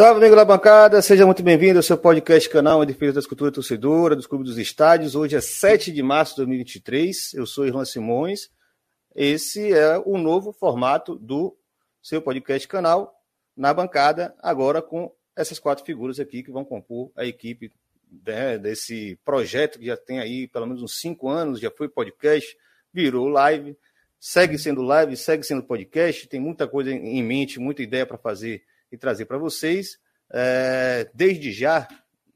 Salve, amigo da bancada, seja muito bem-vindo ao seu podcast canal em defesa da escultura torcedora, dos clubes dos estádios. Hoje é 7 de março de 2023, eu sou Irlan Simões. Esse é o novo formato do seu podcast canal na bancada, agora com essas quatro figuras aqui que vão compor a equipe né, desse projeto que já tem aí pelo menos uns cinco anos, já foi podcast, virou live, segue sendo live, segue sendo podcast, tem muita coisa em mente, muita ideia para fazer e trazer para vocês. É, desde já,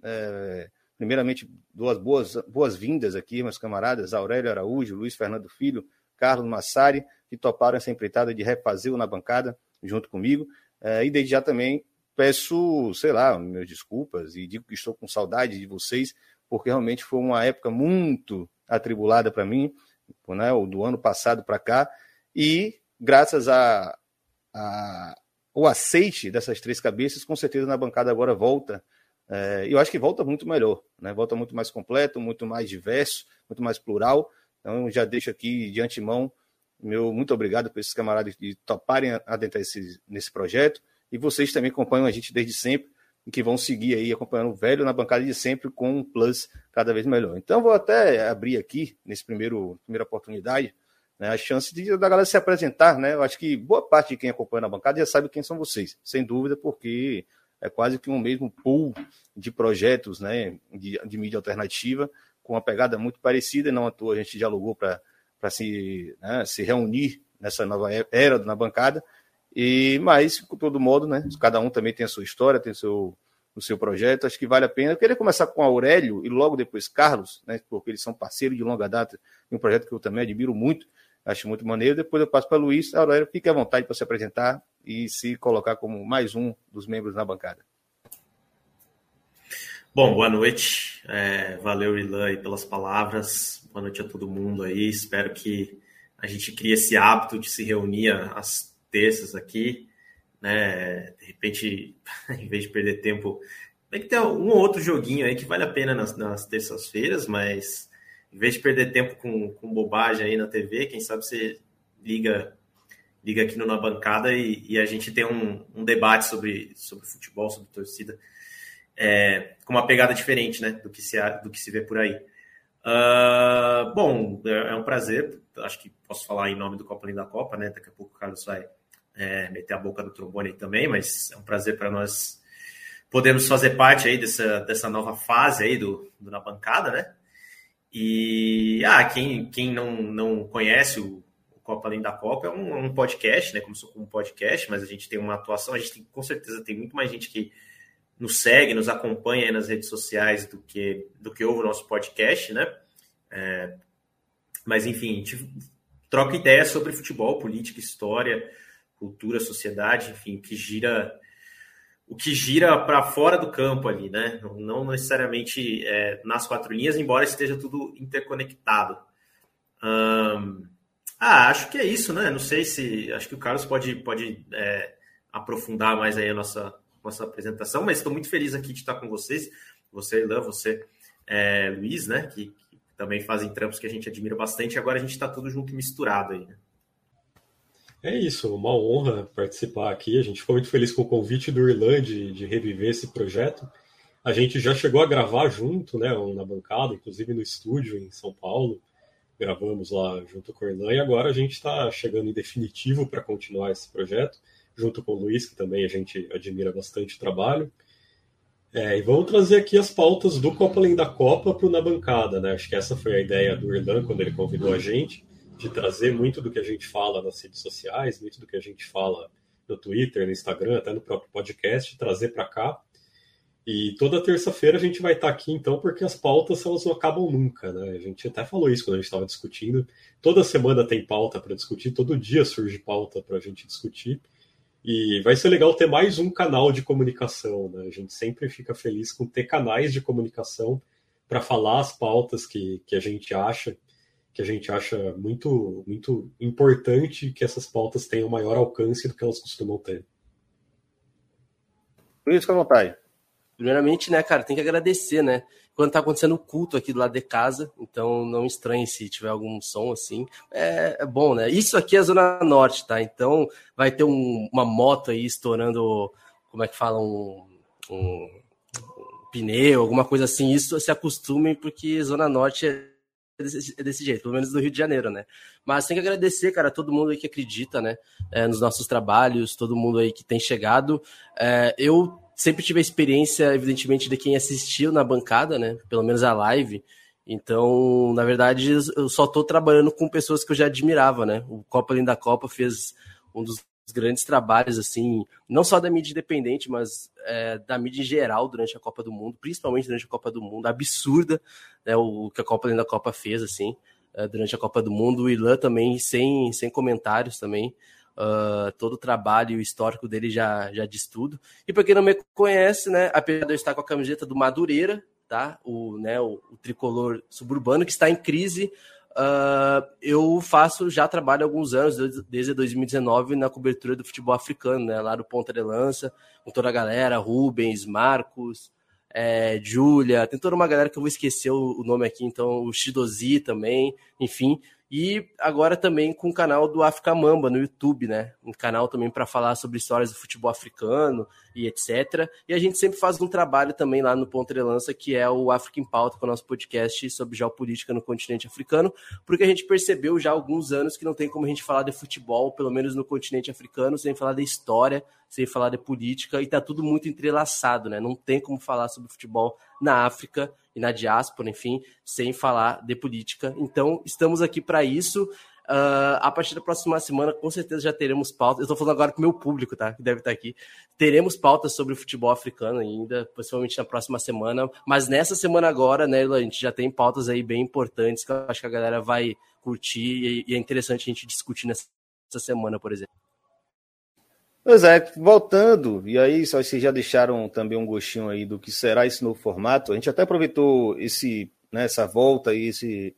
é, primeiramente, duas boas, boas-vindas aqui, meus camaradas, Aurélio Araújo, Luiz Fernando Filho, Carlos Massari, que toparam essa empreitada de refazer o na bancada junto comigo. É, e desde já também peço, sei lá, meus desculpas e digo que estou com saudade de vocês, porque realmente foi uma época muito atribulada para mim, né, do ano passado para cá, e graças a, a, o aceite dessas três cabeças, com certeza na bancada agora volta. É, eu acho que volta muito melhor, né? volta muito mais completo, muito mais diverso, muito mais plural. Então, já deixo aqui de antemão meu muito obrigado por esses camaradas de toparem adentrar esse, nesse projeto. E vocês também acompanham a gente desde sempre e que vão seguir aí acompanhando o velho na bancada de sempre com um plus cada vez melhor. Então, vou até abrir aqui, nesse primeiro primeira oportunidade, né, a chance de, da galera se apresentar, né? Eu acho que boa parte de quem acompanha na bancada já sabe quem são vocês, sem dúvida, porque é quase que um mesmo pool de projetos né, de, de mídia alternativa, com uma pegada muito parecida, não à toa a gente dialogou para se, né, se reunir nessa nova era na bancada, e mas, com todo modo, né, cada um também tem a sua história, tem o seu, o seu projeto, acho que vale a pena. Eu queria começar com Aurélio e logo depois Carlos, né, porque eles são parceiros de longa data, um projeto que eu também admiro muito, Acho muito maneiro. Depois eu passo para Luiz. Aurélio, fique à vontade para se apresentar e se colocar como mais um dos membros na bancada. Bom, boa noite. É, valeu, Ilan, pelas palavras. Boa noite a todo mundo aí. Espero que a gente crie esse hábito de se reunir às terças aqui. Né? De repente, em vez de perder tempo, tem que ter um ou outro joguinho aí que vale a pena nas, nas terças-feiras, mas em vez de perder tempo com, com bobagem aí na TV, quem sabe você liga liga aqui no Na Bancada e, e a gente tem um, um, debate sobre, sobre futebol, sobre torcida, é, com uma pegada diferente né, do, que se, do que se vê por aí. Uh, bom, é, é, um prazer, acho que posso falar em nome do Copa Linda Copa, né? Daqui a pouco o Carlos vai é, meter a boca no trombone aí também, mas é um prazer para nós podermos fazer parte aí dessa, dessa nova fase aí do, do Na Bancada, né? E ah, quem, quem não, não conhece o, Copa Além da Copa é um, um podcast, né? Começou como um podcast, mas a gente tem uma atuação, a gente tem, com certeza tem muito mais gente que nos segue, nos acompanha nas redes sociais do que, do que ouve o nosso podcast, né? É, mas enfim, a gente troca ideias sobre futebol, política, história, cultura, sociedade, enfim, que gira o que gira para fora do campo ali, né? Não necessariamente é, nas quatro linhas, embora esteja tudo interconectado. Ah, acho que é isso, né? Não sei se. Acho que o Carlos pode, pode é, aprofundar mais aí a nossa, nossa apresentação, mas estou muito feliz aqui de estar com vocês. Você, Ilan, você, é, Luiz, né? Que, que, também fazem trampos que a gente admira bastante. Agora a gente está tudo junto e misturado aí, né? É isso, uma honra participar aqui. A gente ficou muito feliz com o convite do Irlan de, de reviver esse projeto. A gente já chegou a gravar junto, né, na bancada, inclusive no estúdio em São Paulo. Gravamos lá junto com o Irlan e agora a gente está chegando em definitivo para continuar esse projeto, junto com o Luiz, que também a gente admira bastante o trabalho. É, e vamos trazer aqui as pautas do Copa Além da Copa para o Na Bancada, né? Acho que essa foi a ideia do Irlan quando ele convidou a gente de trazer muito do que a gente fala nas redes sociais, muito do que a gente fala no Twitter, no Instagram, até no próprio podcast, trazer para cá. E toda terça-feira a gente vai estar tá aqui, então, porque as pautas elas não acabam nunca, né? A gente até falou isso quando a gente estava discutindo. Toda semana tem pauta para discutir, todo dia surge pauta para a gente discutir. E vai ser legal ter mais um canal de comunicação, né? A gente sempre fica feliz com ter canais de comunicação para falar as pautas que, que a gente acha, que a gente acha muito, muito importante que essas pautas tenham maior alcance do que elas costumam ter. Luiz, fica à vontade. Primeiramente, né, cara, tem que agradecer, né? Quando tá acontecendo o culto aqui do lado de casa, então não estranhe se tiver algum som assim. É, é bom, né? Isso aqui é a Zona Norte, tá? Então vai ter um, uma moto aí estourando, como é que fala, um, um, um pneu, alguma coisa assim. Isso se acostumem, porque Zona Norte é desse, é desse, jeito, pelo menos no Rio de Janeiro, né? Mas tem que agradecer, cara, todo mundo aí que acredita, né, é, nos nossos trabalhos, todo mundo aí que tem chegado. É, eu sempre tive a experiência, evidentemente, de quem assistiu na bancada, né? Pelo menos a live. Então, na verdade, eu só estou trabalhando com pessoas que eu já admirava, né? O Copa Além da Copa fez um dos grandes trabalhos, assim, não só da mídia independente, mas é, da mídia em geral durante a Copa do Mundo, principalmente durante a Copa do Mundo, absurda né, o que a Copa Além da Copa fez, assim, é, durante a Copa do Mundo. O Ilan também, sem, sem comentários também. Uh, todo o trabalho histórico dele já, já diz tudo. E para quem não me conhece, né, apesar de eu estar com a camiseta do Madureira, tá? O, né, o, o tricolor suburbano que está em crise, uh, eu faço, já trabalho há alguns anos, desde 2019, na cobertura do futebol africano, né, lá do Ponta de Lança, com toda a galera, Rubens, Marcos, é, Júlia, tem toda uma galera que eu vou esquecer o, o nome aqui, então o Shidozi também, enfim, e agora também com o canal do África Mamba no YouTube, né? Um canal também para falar sobre histórias do futebol africano e etc. E a gente sempre faz um trabalho também lá no Ponta de Lança, que é o África em Pauta, com é o nosso podcast sobre geopolítica no continente africano, porque a gente percebeu já há alguns anos que não tem como a gente falar de futebol, pelo menos no continente africano, sem falar de história, sem falar de política, e tá tudo muito entrelaçado, né? Não tem como falar sobre futebol na África e na diáspora, enfim, sem falar de política. Então, estamos aqui para isso. Uh, a partir da próxima semana, com certeza já teremos pautas. Eu estou falando agora com o meu público, tá? Que deve estar aqui. Teremos pautas sobre o futebol africano ainda, possivelmente na próxima semana. Mas nessa semana agora, né, a gente já tem pautas aí bem importantes que eu acho que a galera vai curtir e é interessante a gente discutir nessa semana, por exemplo. Pois é, voltando, e aí vocês já deixaram também um gostinho aí do que será esse novo formato. A gente até aproveitou esse, né, essa volta e esse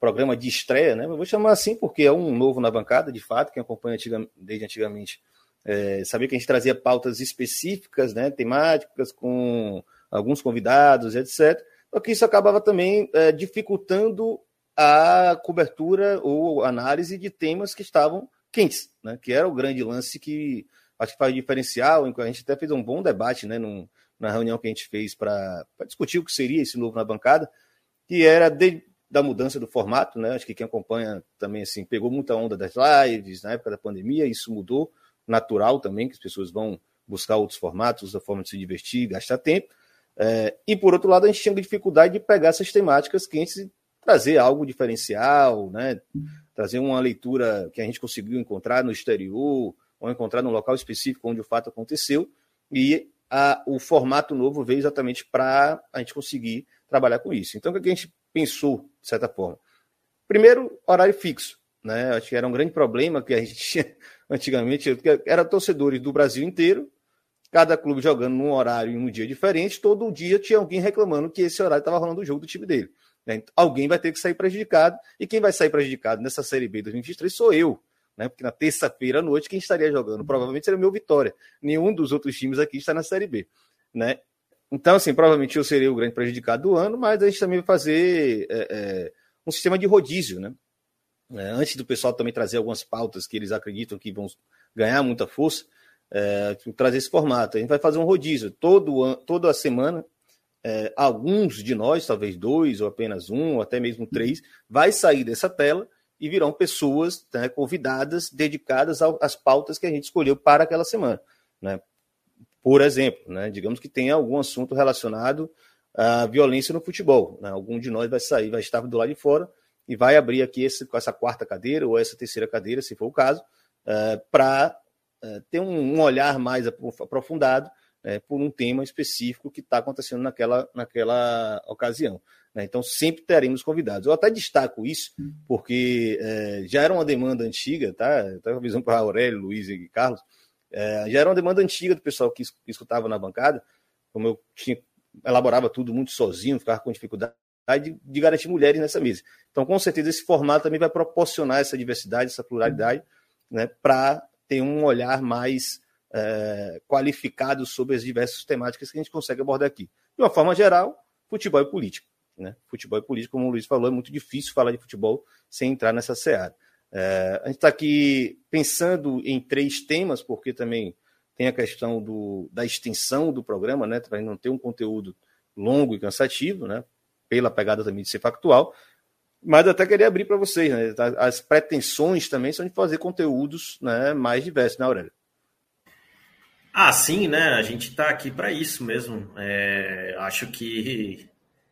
programa de estreia, né? Eu vou chamar assim porque é um novo na bancada, de fato, quem acompanha desde antigamente é, sabia que a gente trazia pautas específicas, né, temáticas, com alguns convidados, etc. Só que isso acabava também é, dificultando a cobertura ou análise de temas que estavam quentes, né? Que era o grande lance que acho que faz diferencial. A gente até fez um bom debate, né? Num, na reunião que a gente fez para discutir o que seria esse novo na bancada, que era de, da mudança do formato, né? Acho que quem acompanha também assim pegou muita onda das lives na época da pandemia, isso mudou, natural também que as pessoas vão buscar outros formatos, outra forma de se divertir, gastar tempo. É, e por outro lado, a gente tinha dificuldade de pegar essas temáticas quentes e trazer algo diferencial, né? Trazer uma leitura que a gente conseguiu encontrar no exterior, ou encontrar num local específico onde o fato aconteceu, e a, o formato novo veio exatamente para a gente conseguir trabalhar com isso. Então, o que a gente pensou, de certa forma? Primeiro, horário fixo. Né? Acho que era um grande problema que a gente tinha antigamente, era torcedores do Brasil inteiro, cada clube jogando num horário e num dia diferente, todo dia tinha alguém reclamando que esse horário estava rolando o jogo do time dele. Né? Alguém vai ter que sair prejudicado, e quem vai sair prejudicado nessa Série B 2023 sou eu, né? Porque na terça-feira à noite, quem estaria jogando? Provavelmente seria o meu Vitória. Nenhum dos outros times aqui está na Série B, né? Então, assim, provavelmente eu seria o grande prejudicado do ano, mas a gente também vai fazer é, é, um sistema de rodízio, né? É, antes do pessoal também trazer algumas pautas que eles acreditam que vão ganhar muita força, é, trazer esse formato. A gente vai fazer um rodízio todo toda a semana. É, alguns de nós, talvez dois, ou apenas um, ou até mesmo três, vai sair dessa tela e virão pessoas né, convidadas, dedicadas às pautas que a gente escolheu para aquela semana. Né? Por exemplo, né, digamos que tenha algum assunto relacionado à violência no futebol. Né? Algum de nós vai sair, vai estar do lado de fora e vai abrir aqui esse, essa quarta cadeira ou essa terceira cadeira, se for o caso, uh, para é, ter um, um, olhar mais aprofundado é, por um tema específico que está acontecendo naquela, naquela ocasião. Né? Então, sempre teremos convidados. Eu até destaco isso, porque é, já era uma demanda antiga, tá? Estava avisando para Aurélio, Luiz e Carlos, é, já era uma demanda antiga do pessoal que, escutava na bancada, como eu tinha, elaborava tudo muito sozinho, ficava com dificuldade de, de, garantir mulheres nessa mesa. Então, com certeza, esse formato também vai proporcionar essa diversidade, essa pluralidade, né, para ter um olhar mais é, qualificado sobre as diversas temáticas que a gente consegue abordar aqui. De uma forma geral, futebol e política. Né? Futebol e política, como o Luiz falou, é muito difícil falar de futebol sem entrar nessa seara. É, a gente está aqui pensando em três temas, porque também tem a questão do, da extensão do programa, né, para não ter um conteúdo longo e cansativo, né, pela pegada também de ser factual. Mas até queria abrir para vocês, né, as pretensões também são de fazer conteúdos né, mais diversos, né, Aurélio? Ah, sim, né? A gente está aqui para isso mesmo. É, acho que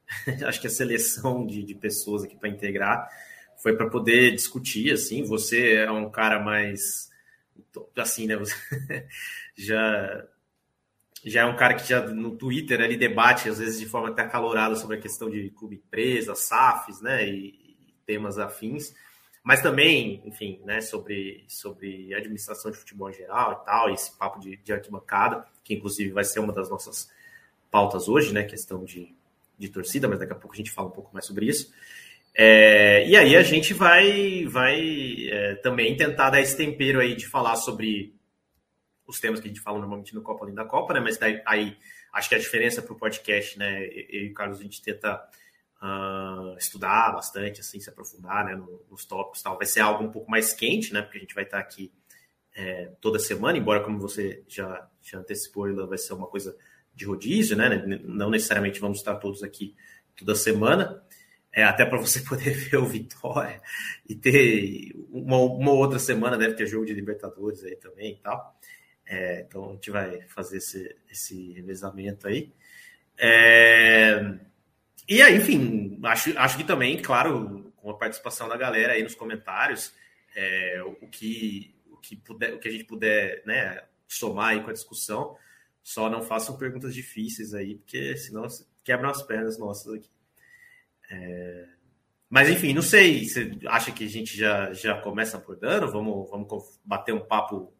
acho que a seleção de, de pessoas aqui para integrar foi para poder discutir, assim, você é um cara mais, assim, né, você já, já é um cara que já no Twitter ele debate, às vezes de forma até acalorada, sobre a questão de clube empresa, SAFs, né, e, e temas afins, mas também, enfim, né, sobre, sobre administração de futebol em geral e tal, esse papo de, de arquibancada, que inclusive vai ser uma das nossas pautas hoje, né, questão de, de torcida, mas daqui a pouco a gente fala um pouco mais sobre isso. É, e aí a gente vai, vai é, também tentar dar esse tempero aí de falar sobre os temas que a gente fala normalmente no Copa Além da Copa, né? Mas daí, aí acho que a diferença para o podcast, né? Eu e o Carlos, a gente tenta uh, estudar bastante, assim, se aprofundar né, nos tópicos tal. Vai ser algo um pouco mais quente, né? Porque a gente vai estar aqui é, toda semana, embora, como você já, já antecipou, vai ser uma coisa de rodízio, né? Não necessariamente vamos estar todos aqui toda semana é, até para você poder ver o Vitória e ter uma, uma, outra semana deve ter jogo de Libertadores aí também e tal. É, então a gente vai fazer esse, esse revezamento aí. É, e aí, enfim, acho, acho que também, claro, com a participação da galera aí nos comentários, é, o, que, o, que puder, o que a gente puder né, somar aí com a discussão, só não façam perguntas difíceis aí, porque senão quebram as pernas nossas aqui. É... Mas enfim, não sei. Você acha que a gente já, já começa abordando? Vamos, vamos bater um papo.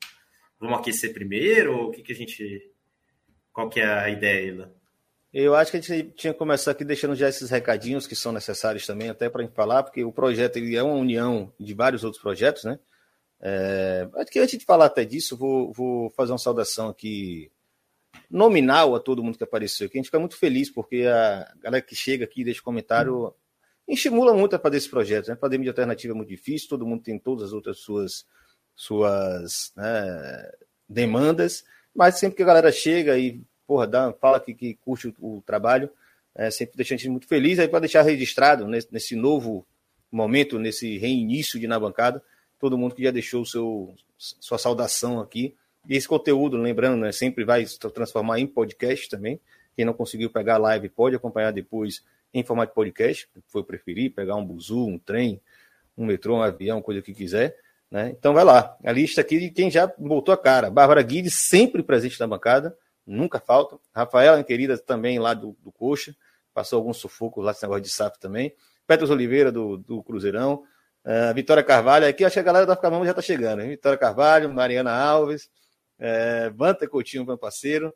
Vamos aquecer primeiro? Ou o que, que a gente. Qual que é a ideia, Ilan? Eu acho que a gente tinha que começar aqui deixando já esses recadinhos que são necessários também, até para a gente falar, porque o projeto ele é uma união de vários outros projetos, né? É, acho que antes de falar até disso, vou, vou fazer uma saudação aqui nominal a todo mundo que apareceu aqui. A gente fica muito feliz porque a galera que chega aqui deixa comentário estimula muito a fazer esse projeto. Né? Fazer mídia alternativa é muito difícil, todo mundo tem todas as outras suas, suas né, demandas, mas sempre que a galera chega e porra, dá, fala que, que curte o, o trabalho, é, sempre deixa a gente muito feliz. Aí para deixar registrado nesse, nesse, novo momento, nesse reinício de Na Bancada, todo mundo que já deixou seu, sua saudação aqui. E esse conteúdo, lembrando, né, sempre vai se transformar em podcast também. Quem não conseguiu pegar a live pode acompanhar depois em formato podcast, for preferir, pegar um buzu, um trem, um metrô, um avião, coisa que quiser. Né? Então vai lá, a lista aqui de quem já botou a cara. Bárbara Guide, sempre presente na bancada, nunca falta. Rafaela, querida, também lá do, do Coxa, passou alguns sufocos lá esse negócio de SAF também. Petros Oliveira, do, do Cruzeirão. Uh, Vitória Carvalho, aqui acho que a galera da Ficamão já está chegando. Hein? Vitória Carvalho, Mariana Alves, é, Vanta Coutinho, meu parceiro.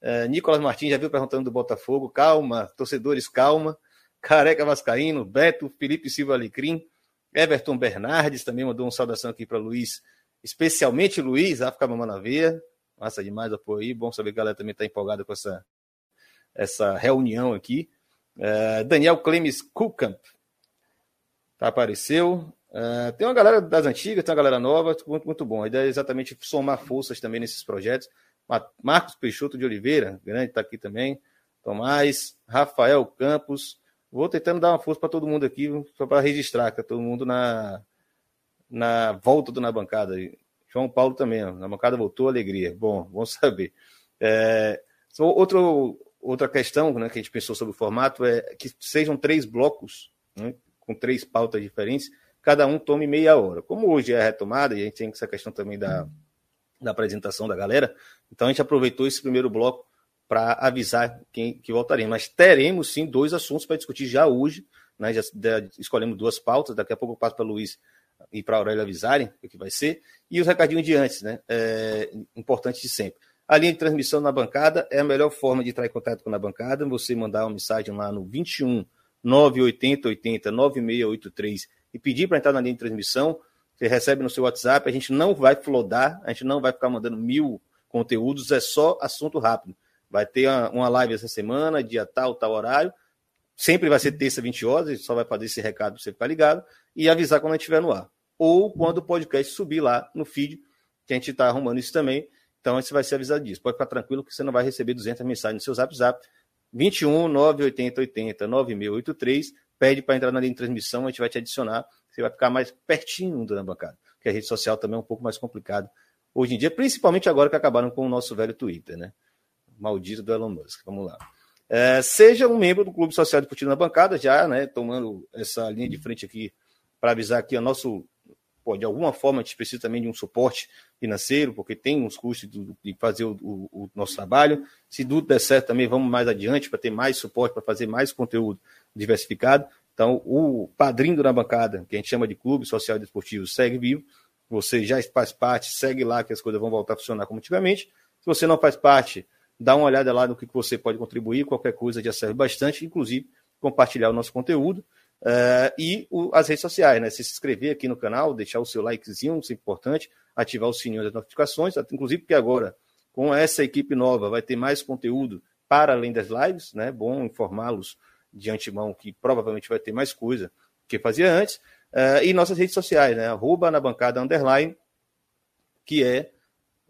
É, Nicolas Martins já viu perguntando do Botafogo. Calma, torcedores, calma. Careca Vascaíno, Beto, Felipe Silva Alecrim, Everton Bernardes também mandou uma saudação aqui para Luiz, especialmente Luiz, África Veia. Massa demais apoio aí. Bom saber que a galera também está empolgada com essa, essa reunião aqui. É, Daniel Clemes Kukamp tá, apareceu. Uh, tem uma galera das antigas, tem uma galera nova, muito, muito bom. A ideia é exatamente somar forças também nesses projetos. Marcos Peixoto de Oliveira, grande, está aqui também. Tomás, Rafael Campos. Vou tentando dar uma força para todo mundo aqui, só para registrar, que tá todo mundo na, na volta do Na Bancada. João Paulo também, na bancada voltou, alegria. Bom, bom saber. É, outro, outra questão né, que a gente pensou sobre o formato é que sejam três blocos, né, com três pautas diferentes, cada um tome meia hora. Como hoje é a retomada, e a gente tem essa questão também da, da apresentação da galera. Então a gente aproveitou esse primeiro bloco para avisar quem que voltaremos. Mas teremos sim dois assuntos para discutir já hoje. Né? Já, escolhemos duas pautas. Daqui a pouco eu passo para o Luiz e para a Aurélia avisarem o que vai ser. E os recadinhos de antes, né? É, importante de sempre. A linha de transmissão na bancada é a melhor forma de entrar em contato com a bancada. Você mandar uma mensagem lá no 21 980 80 9683 e pedir para entrar na linha de transmissão. Você recebe no seu WhatsApp. A gente não vai flodar, a gente não vai ficar mandando mil conteúdos, é só assunto rápido. Vai ter uma live essa semana, dia tal, tal horário. Sempre vai ser terça, 20 horas, a gente só vai fazer esse recado para você ficar ligado e avisar quando estiver no ar. Ou quando o podcast subir lá no feed, que a gente está arrumando isso também. Então você vai ser avisado disso. Pode ficar tranquilo que você não vai receber 200 mensagens no seu zap zap. 21 980 80 9683. Pede para entrar na linha de transmissão, a gente vai te adicionar. Você vai ficar mais pertinho da bancada. Porque a rede social também é um pouco mais complicado hoje em dia, principalmente agora que acabaram com o nosso velho Twitter, né? Maldito do Elon Musk. Vamos lá. É, seja um membro do Clube Social de Discutindo na Bancada, já, né? Tomando essa linha de frente aqui para avisar que o nosso pô, de alguma forma a gente precisa também de um suporte financeiro, porque tem uns custos de fazer o, o, o nosso trabalho. Se tudo der certo também, vamos mais adiante para ter mais suporte, para fazer mais conteúdo diversificado. Então, o padrinho da bancada, que a gente chama de Clube Social e Desportivo, segue vivo. Você já faz parte, segue lá que as coisas vão voltar a funcionar como antigamente. Se você não faz parte, dá uma olhada lá no que você pode contribuir, qualquer coisa já serve bastante, inclusive compartilhar o nosso conteúdo. Uh, e o, as redes sociais, né? Se inscrever aqui no canal, deixar o seu likezinho, isso é importante, ativar o sininho das notificações, inclusive porque agora, com essa equipe nova, vai ter mais conteúdo para além das lives, né? Bom informá-los de antemão que provavelmente vai ter mais coisa que fazia antes. Uh, e nossas redes sociais, né? Arroba na bancada underline, que é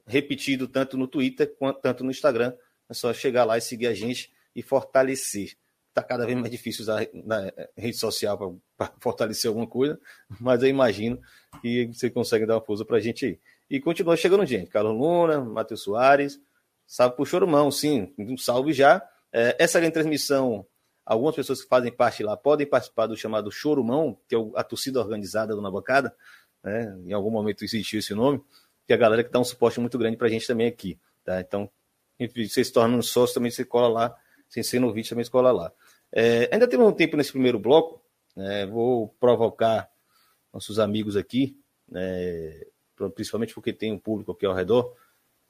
repetido tanto no Twitter quanto tanto no Instagram. É só chegar lá e seguir a gente e fortalecer está cada vez mais difícil usar na rede social para fortalecer alguma coisa, mas eu imagino que você consegue dar uma força para a gente aí. E continua chegando gente. Carlos Luna, Matheus Soares, salve por Chorumão, sim, um salve já. É, essa grande transmissão, algumas pessoas que fazem parte lá podem participar do chamado Chorumão, que é a torcida organizada do Na Bancada, né? em algum momento existiu esse nome, que é a galera que dá um suporte muito grande para a gente também aqui. Tá? Então, você se torna um sócio, também você cola lá, sem ser no vídeo, também você cola lá. É, ainda temos um tempo nesse primeiro bloco, né, vou provocar nossos amigos aqui, né, principalmente porque tem um público aqui ao redor.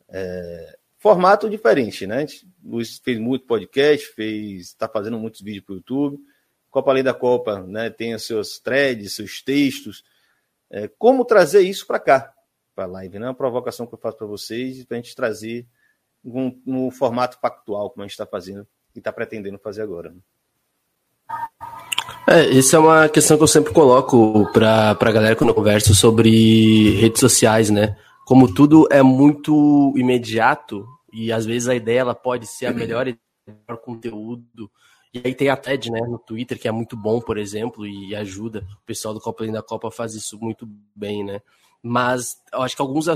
É, formato diferente, né? O Luiz fez muito podcast, fez, está fazendo muitos vídeos para o YouTube. Copa Além da Copa, né? Tem os seus threads, seus textos. É, como trazer isso para cá, para a live, né? Uma provocação que eu faço para vocês, para a gente trazer um, no formato factual, como a gente está fazendo e está pretendendo fazer agora. Né? É, isso é uma questão que eu sempre coloco para a galera quando eu converso sobre redes sociais, né? Como tudo é muito imediato e às vezes a ideia ela pode ser a melhor, melhor conteúdo. E aí tem a TED, né, no Twitter, que é muito bom, por exemplo, e ajuda. O pessoal do Copa da Copa faz isso muito bem, né? Mas eu acho que alguns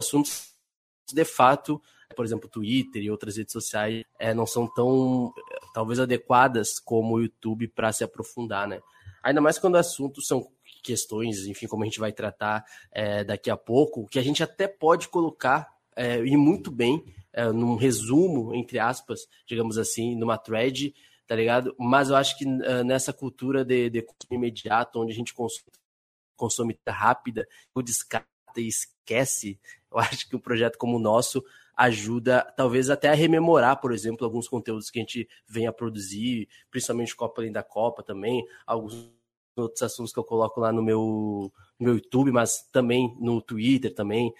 assuntos, de fato, por exemplo, Twitter e outras redes sociais é, não são tão, talvez, adequadas como o YouTube para se aprofundar, né? Ainda mais quando assuntos são questões, enfim, como a gente vai tratar é, daqui a pouco, que a gente até pode colocar é, e muito bem é, num resumo, entre aspas, digamos assim, numa thread, tá ligado? Mas eu acho que nessa cultura de, de consumo imediato, onde a gente consome, consome rápida, o descarta e esquece, eu acho que um projeto como o nosso ajuda talvez até a rememorar, por exemplo, alguns conteúdos que a gente vem a produzir, principalmente Copa Além da Copa também, alguns outros assuntos que eu coloco lá no meu, no meu YouTube, mas também no Twitter também.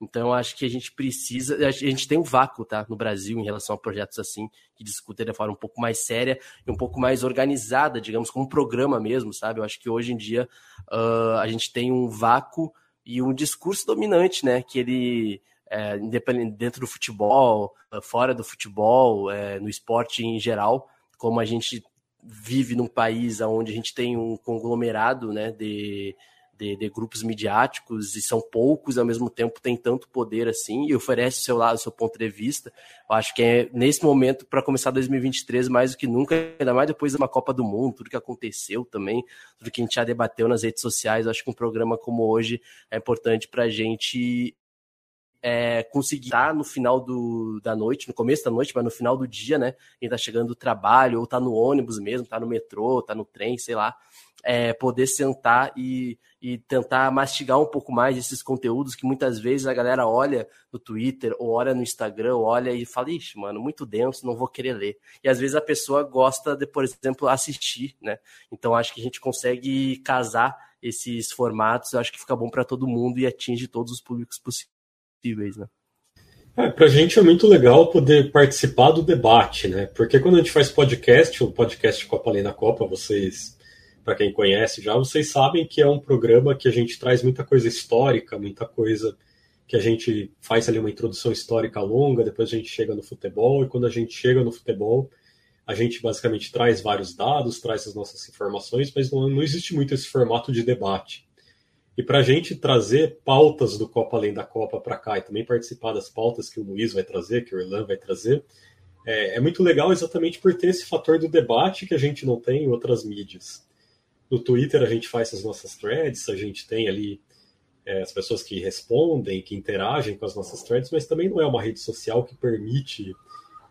Então, acho que a gente precisa. A gente tem um vácuo tá, no Brasil em relação a projetos assim, que discutem de forma um pouco mais séria e um pouco mais organizada, digamos, como um programa mesmo, sabe? Eu acho que hoje em dia uh, a gente tem um vácuo e um discurso dominante, né? Que ele é, dentro do futebol, fora do futebol, é, no esporte em geral, como a gente vive num país onde a gente tem um conglomerado né, de, de, de, grupos midiáticos e são poucos ao mesmo tempo tem tanto poder assim e oferece o seu lado, seu ponto de vista. Eu acho que é nesse momento para começar 2023 mais do que nunca, ainda mais depois de uma Copa do Mundo, tudo que aconteceu também, tudo que a gente já debateu nas redes sociais. Eu acho que um programa como hoje é importante para a gente é, conseguir estar no final do, da noite, no começo da noite, mas no final do dia, né? Quem tá chegando do trabalho, ou tá no ônibus mesmo, tá no metrô, tá no trem, sei lá, é, poder sentar e, e tentar mastigar um pouco mais esses conteúdos que muitas vezes a galera olha no Twitter, ou olha no Instagram, olha e fala, ixi, mano, muito denso, não vou querer ler. E às vezes a pessoa gosta de, por exemplo, assistir, né? Então acho que a gente consegue casar esses formatos, acho que fica bom para todo mundo e atinge todos os públicos possíveis, né? É, para a gente é muito legal poder participar do debate, né? Porque quando a gente faz podcast, o podcast Copa Além da Copa, vocês, para quem conhece já, vocês sabem que é um programa que a gente traz muita coisa histórica, muita coisa que a gente faz ali uma introdução histórica longa, depois a gente chega no futebol, e quando a gente chega no futebol, a gente basicamente traz vários dados, traz as nossas informações, mas não, não existe muito esse formato de debate. E para a gente trazer pautas do Copa Além da Copa para cá e também participar das pautas que o Luiz vai trazer, que o Irlan vai trazer, é, é, muito legal exatamente por ter esse fator do debate que a gente não tem em outras mídias. No Twitter a gente faz as nossas threads, a gente tem ali é, as pessoas que respondem, que interagem com as nossas threads, mas também não é uma rede social que permite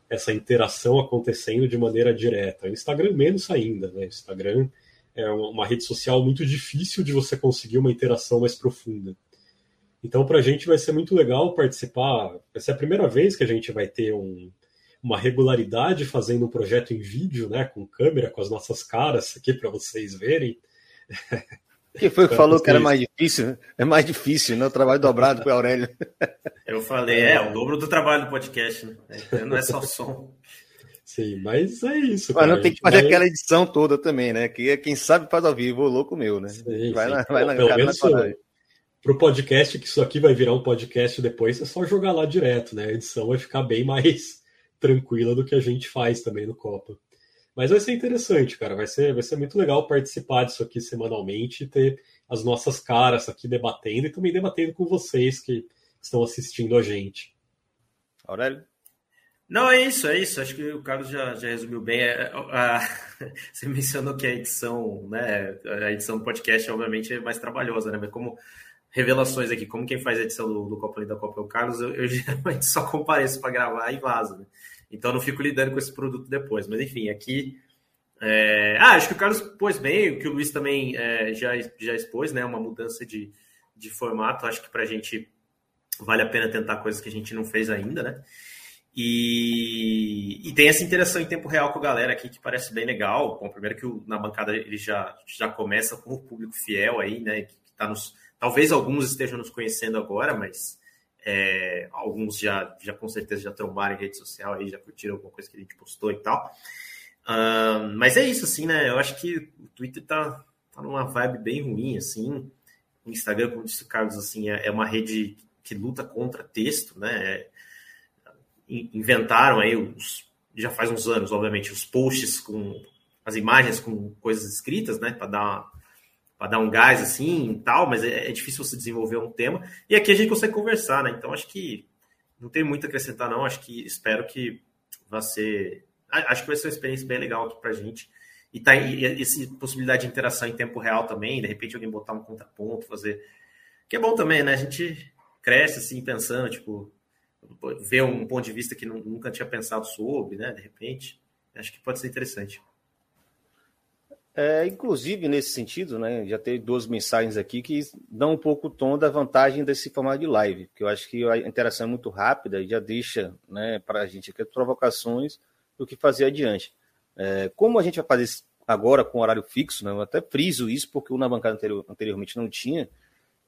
essa interação acontecendo de maneira direta. O Instagram menos ainda, né? O Instagram é uma rede social muito difícil de você conseguir uma interação mais profunda. Então, para a gente vai ser muito legal participar. Vai ser a primeira vez que a gente vai ter um, uma regularidade fazendo um projeto em vídeo, né, com câmera, com as nossas caras aqui para vocês verem. Quem foi que falou que era mais difícil? É mais difícil, né? O trabalho dobrado para Aurélio. Eu falei, é, o dobro do trabalho do podcast, né? É, não é só som. Sim, mas é isso. Mas cara, não tem que fazer vai... aquela edição toda também, né? Que é quem sabe faz ao vivo, o louco meu, né? Sim, vai, sim. Na, vai na, Pelo menos para o podcast, que isso aqui vai virar um podcast depois, é só jogar lá direto, né? A edição vai ficar bem mais tranquila do que a gente faz também no Copa. Mas vai ser interessante, cara. Vai ser, vai ser muito legal participar disso aqui semanalmente e ter as nossas caras aqui debatendo e também debatendo com vocês que estão assistindo a gente. Aurélio? Não, é isso, é isso. Acho que o Carlos já, já resumiu bem. É, a, você mencionou que a edição, né? A edição do podcast, obviamente, é mais trabalhosa, né? Mas como revelações aqui, como quem faz a edição do, do Copa da Copa é o Carlos, eu, eu geralmente só compareço para gravar e vazo, né? Então não fico lidando com esse produto depois. Mas enfim, aqui. É... Ah, acho que o Carlos pôs bem, o que o Luiz também é, já, já expôs, né? Uma mudança de, de formato. Acho que para a gente vale a pena tentar coisas que a gente não fez ainda, né? E, e, tem essa interação em tempo real com a galera aqui que parece bem legal. Bom, primeiro que o, na bancada ele já, já começa com o público fiel aí, né? Que, que tá nos, talvez alguns estejam nos conhecendo agora, mas é, alguns já, já com certeza já trombaram em rede social aí, já curtiram alguma coisa que a gente postou e tal. Uh, mas é isso, assim, né? Eu acho que o Twitter tá, tá numa vibe bem ruim, assim. O Instagram, como disse o Carlos, assim, é, é uma rede que luta contra texto, né? É, inventaram aí os, já faz uns anos, obviamente, os posts com as imagens com coisas escritas, né, para dar para dar um gás assim e tal, mas é, é, difícil você desenvolver um tema. E aqui a gente consegue conversar, né? Então acho que não tem muito a acrescentar não, acho que espero que vai ser acho que vai ser uma experiência bem legal aqui pra gente. E tá e possibilidade de interação em tempo real também, de repente alguém botar um contraponto, fazer que é bom também, né? A gente cresce assim pensando, tipo, ver um ponto de vista que nunca tinha pensado sobre, né? De repente, acho que pode ser interessante. É, inclusive, nesse sentido, né, já teve duas mensagens aqui que dão um pouco o tom da vantagem desse formato de live, porque eu acho que a interação é muito rápida e já deixa né, para a gente aqui provocações do que fazer adiante. É, como a gente vai fazer agora com horário fixo, né, eu até friso isso, porque o na bancada anterior, anteriormente não tinha,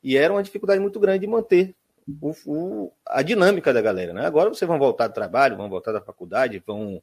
e era uma dificuldade muito grande de manter o, o, a dinâmica da galera. Né? Agora vocês vão voltar do trabalho, vão voltar da faculdade, vão,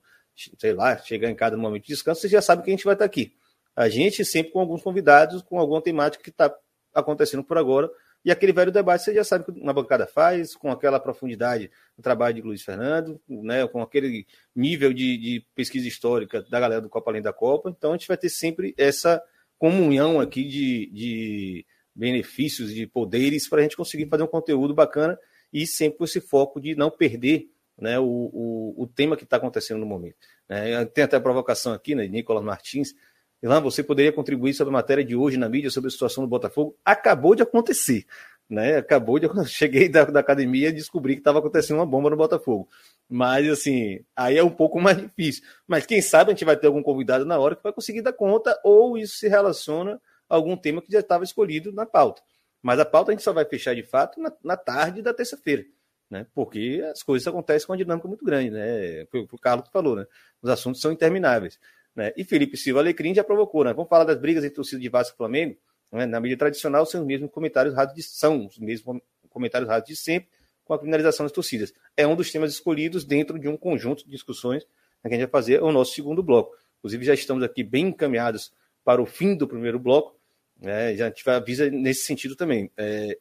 sei lá, chegar em casa no momento de descanso, vocês já sabem que a gente vai estar aqui. A gente sempre com alguns convidados, com alguma temática que está acontecendo por agora. E aquele velho debate, você já sabe que uma bancada faz, com aquela profundidade no trabalho de Luiz Fernando, né, com aquele nível de, de pesquisa histórica da galera do Copa Além da Copa. Então a gente vai ter sempre essa comunhão aqui de, de benefícios, de poderes, para a gente conseguir fazer um conteúdo bacana e sempre com esse foco de não perder né, o, o, o tema que está acontecendo no momento. É, tem até a provocação aqui, né, de Nicolas Martins. Ilan, você poderia contribuir sobre a matéria de hoje na mídia sobre a situação do Botafogo? Acabou de acontecer. né? Acabou de. Cheguei da, da academia e descobri que estava acontecendo uma bomba no Botafogo. Mas, assim, aí é um pouco mais difícil. Mas quem sabe a gente vai ter algum convidado na hora que vai conseguir dar conta, ou isso se relaciona algum tema que já estava escolhido na pauta. Mas a pauta a gente só vai fechar de fato na, na tarde da terça-feira, né? Porque as coisas acontecem com uma dinâmica muito grande, né? Foi o Carlos que falou, né? Os assuntos são intermináveis. Né? E Felipe Silva Alecrim já provocou, né? Vamos falar das brigas entre torcida de Vasco e Flamengo. Né? Na mídia tradicional são os mesmos comentários rádios de são os mesmos comentários rádios de sempre com a criminalização das torcidas. É um dos temas escolhidos dentro de um conjunto de discussões que a gente vai fazer o nosso segundo bloco. Inclusive já estamos aqui bem encaminhados para o fim do primeiro bloco. Né? Já gente avisa nesse sentido também. É,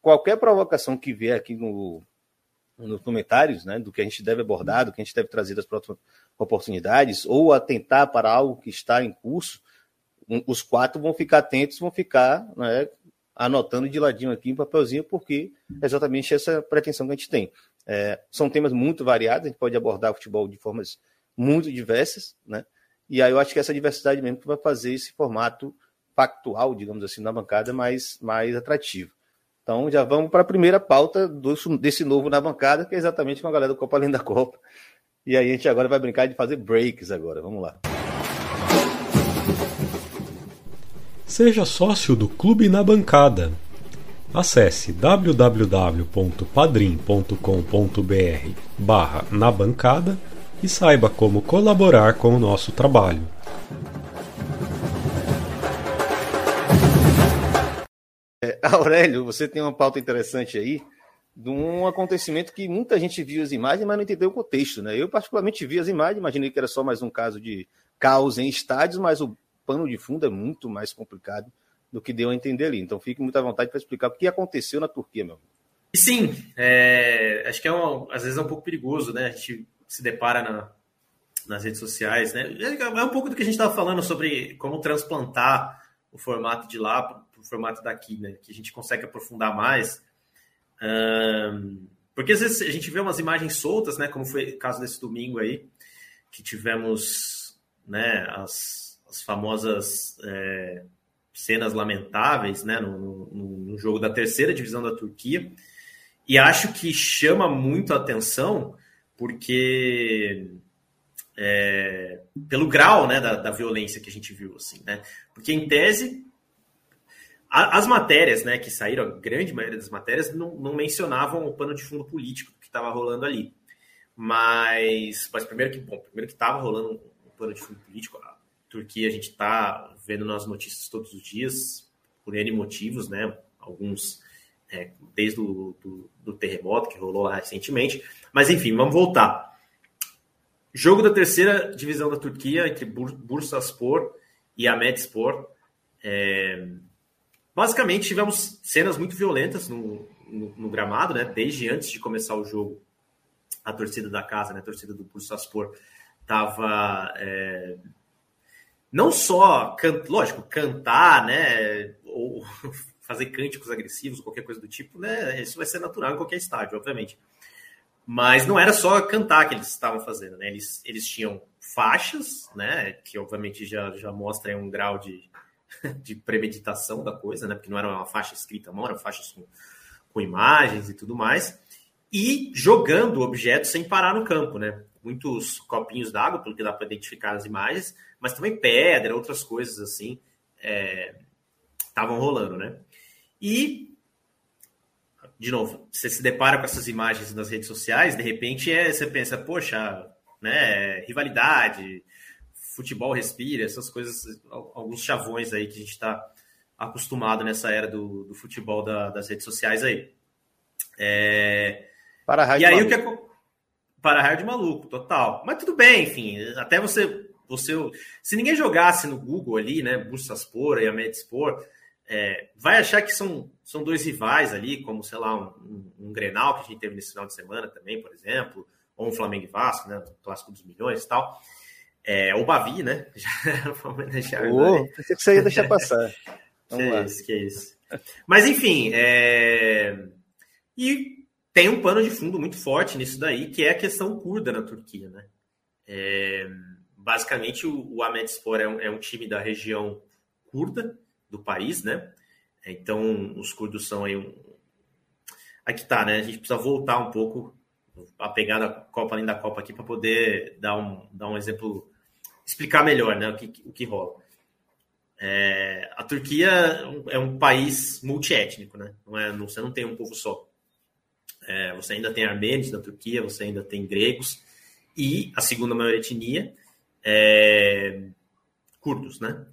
qualquer provocação que vier aqui no, nos comentários, né, do que a gente deve abordar, do que a gente deve trazer das próximas oportunidades, ou atentar para algo que está em curso, os quatro vão ficar atentos, vão ficar né, anotando de ladinho aqui em papelzinho, porque é exatamente essa pretensão que a gente tem. É, são temas muito variados, a gente pode abordar o futebol de formas muito diversas, né? E aí eu acho que essa diversidade mesmo que vai fazer esse formato factual, digamos assim, na bancada mais, mais atrativo. Então já vamos para a primeira pauta do, desse novo na bancada, que é exatamente com a galera do Copa Além da Copa. E aí a gente agora vai brincar de fazer breaks agora. Vamos lá. Seja sócio do Clube na Bancada. Acesse www.padrim.com.br barra na bancada e saiba como colaborar com o nosso trabalho. É, Aurélio, você tem uma pauta interessante aí de um acontecimento que muita gente viu as imagens, mas não entendeu o contexto, né? Eu particularmente vi as imagens, imaginei que era só mais um caso de caos em estádios, mas o pano de fundo é muito mais complicado do que deu a entender ali. Então fique muito à vontade para explicar o que aconteceu na Turquia, meu amigo. Sim, é, acho que é às vezes é um pouco perigoso, né? A gente se depara na, nas redes sociais, né? É um pouco do que a gente estava falando sobre como transplantar o formato de lá formato daqui, né? Que a gente consegue aprofundar mais. Um, porque às vezes a gente vê umas imagens soltas, né? Como foi o caso desse domingo aí, que tivemos né, as, as famosas é, cenas lamentáveis né, no, no, no, jogo da terceira divisão da Turquia. E acho que chama muito a atenção porque é, pelo grau né, da, da, violência que a gente viu, assim, né? Porque em tese as matérias né, que saíram, a grande maioria das matérias, não, não mencionavam o pano de fundo político que estava rolando ali. Mas, mas primeiro que bom, primeiro que estava rolando um pano de fundo político. A Turquia a gente está vendo nas notícias todos os dias, por N motivos, né? Alguns é, desde o do, do terremoto que rolou lá recentemente. Mas enfim, vamos voltar. Jogo da terceira divisão da Turquia entre Bursaspor e Ahmetspor. É, Basicamente, tivemos cenas muito violentas no, no, no, gramado, né? Desde antes de começar o jogo, a torcida da casa, né? A torcida do Bursaspor estava é, não só, can, lógico, cantar, né? Ou fazer cânticos agressivos, qualquer coisa do tipo, né? Isso vai ser natural em qualquer estádio, obviamente. Mas não era só cantar que eles estavam fazendo, né? Eles, eles tinham faixas, né? Que obviamente já, já mostra um grau de, de premeditação da coisa, né? Porque não era uma faixa escrita à mão, eram faixas com, com imagens e tudo mais. E jogando objetos sem parar no campo, né? Muitos copinhos d'água, pelo que dá para identificar as imagens, mas também pedra, outras coisas assim, estavam é, rolando, né? E, de novo, você se depara com essas imagens nas redes sociais, de repente é, você pensa, poxa, né, rivalidade, futebol respira, essas coisas, alguns chavões aí que a gente está acostumado nessa era do, do futebol da, das redes sociais aí. É... Para raio e aí maluco. o que é... Para raio de maluco, total. Mas tudo bem, enfim, até você, você. Se ninguém jogasse no Google ali, né? Bursaspor e a Medspor, é, vai achar que são, são dois rivais ali, como, sei lá, um, um, um, Grenal que a gente teve nesse final de semana também, por exemplo, ou um Flamengo e Vasco, né? Clássico dos milhões e tal. É, o Bavi, né? Já deixar. Oh, pensei que você ia deixar passar. Vamos que lá. isso, que isso. Mas enfim, é... e tem um pano de fundo muito forte nisso daí, que é a questão curda na Turquia, né? É... Basicamente, o, o Ahmetspor é um, é um time da região curda do país, né? Então, os curdos são aí um, aqui tá, né? A gente precisa voltar um pouco a pegar da Copa além da Copa aqui para poder dar um, dar um exemplo, explicar melhor né, o, que, o que rola. É, a Turquia é um país multiétnico, né? Não é, não, você não tem um povo só. É, você ainda tem armênios na Turquia, você ainda tem gregos e a segunda maior etnia é curdos, né?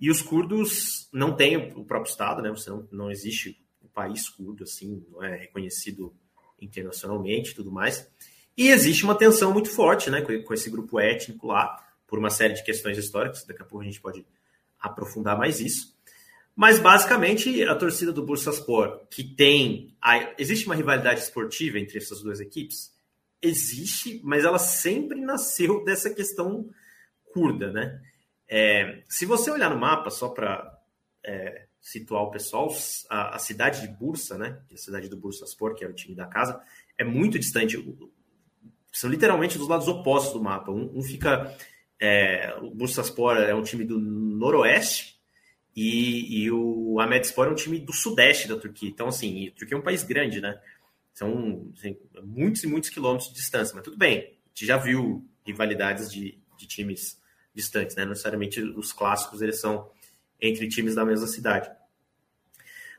E os curdos não têm o próprio Estado, né? Você não, não existe um país curdo assim, não é reconhecido internacionalmente tudo mais. E existe uma tensão muito forte né, com esse grupo étnico lá, por uma série de questões históricas, daqui a pouco a gente pode aprofundar mais isso. Mas basicamente a torcida do Bursaspor, que tem. A, existe uma rivalidade esportiva entre essas duas equipes? Existe, mas ela sempre nasceu dessa questão curda, né? É, se você olhar no mapa, só para é, situar o pessoal, a, a, cidade de Bursa, né, é a cidade do Bursaspor, que é o time da casa, é muito distante. São literalmente dos lados opostos do mapa. Um, um fica. É, o Bursaspor é um time do noroeste e, e o Ahmedspor é um time do sudeste da Turquia. Então, assim, a Turquia é um país grande, né? São assim, muitos e muitos quilômetros de distância, mas tudo bem. A gente já viu rivalidades de, de times distantes, né? Não necessariamente os clássicos eles são entre times da mesma cidade.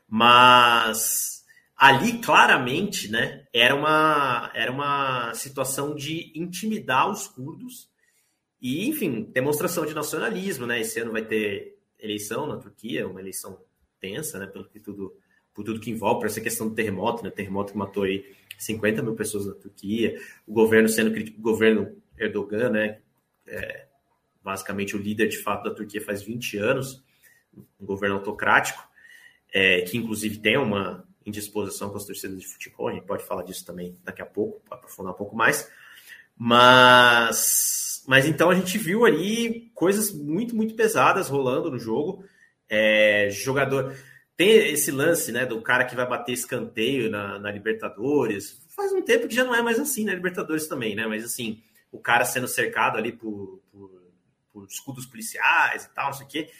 Mas ali claramente, né, era uma era uma situação de intimidar os curdos e, enfim, demonstração de nacionalismo, né? Esse ano vai ter eleição na Turquia, uma eleição tensa, né, pelo que tudo por tudo que envolve, por essa questão do terremoto, né? Terremoto que matou aí 50 mil pessoas na Turquia, o governo sendo o governo Erdogan, né? É, basicamente o líder de fato da Turquia faz 20 anos, um governo autocrático, é, que inclusive tem uma indisposição com as torcidas de futebol, a gente pode falar disso também daqui a pouco, aprofundar um pouco mais. Mas, mas então a gente viu ali coisas muito, muito pesadas rolando no jogo. É, jogador. Tem esse lance né, do cara que vai bater escanteio na, na Libertadores. Faz um tempo que já não é mais assim na Libertadores também, né? Mas assim, o cara sendo cercado ali por, por, por escudos policiais e tal, não sei o quê.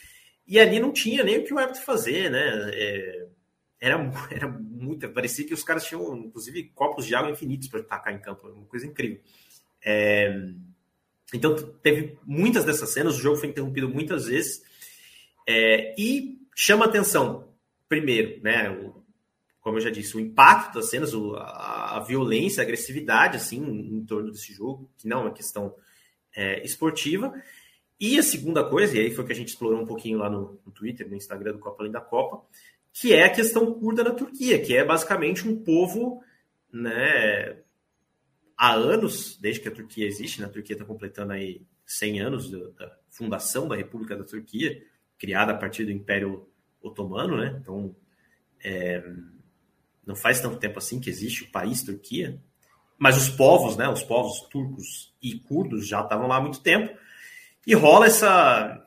E ali não tinha nem o que o árbitro fazer, né? É, era, era muito. Parecia que os caras tinham, inclusive, copos de água infinitos para tacar em campo. Uma coisa incrível. É, então, teve muitas dessas cenas. O jogo foi interrompido muitas vezes. É, e chama atenção, primeiro, né? O, como eu já disse, o impacto das cenas, o, a, violência, a agressividade, assim, em, em, torno desse jogo, que não é uma questão é, esportiva. E a segunda coisa, e aí foi que a gente explorou um pouquinho lá no, no Twitter, no Instagram do Copa Além da Copa, que é a questão curda na Turquia, que é basicamente um povo, né, há anos, desde que a Turquia existe, né, a Turquia está completando aí 100 anos da fundação da República da Turquia, criada a partir do Império Otomano, né, então é, não faz tanto tempo assim que existe o país Turquia, mas os povos, né, os povos turcos e curdos já estavam lá há muito tempo, e rola essa,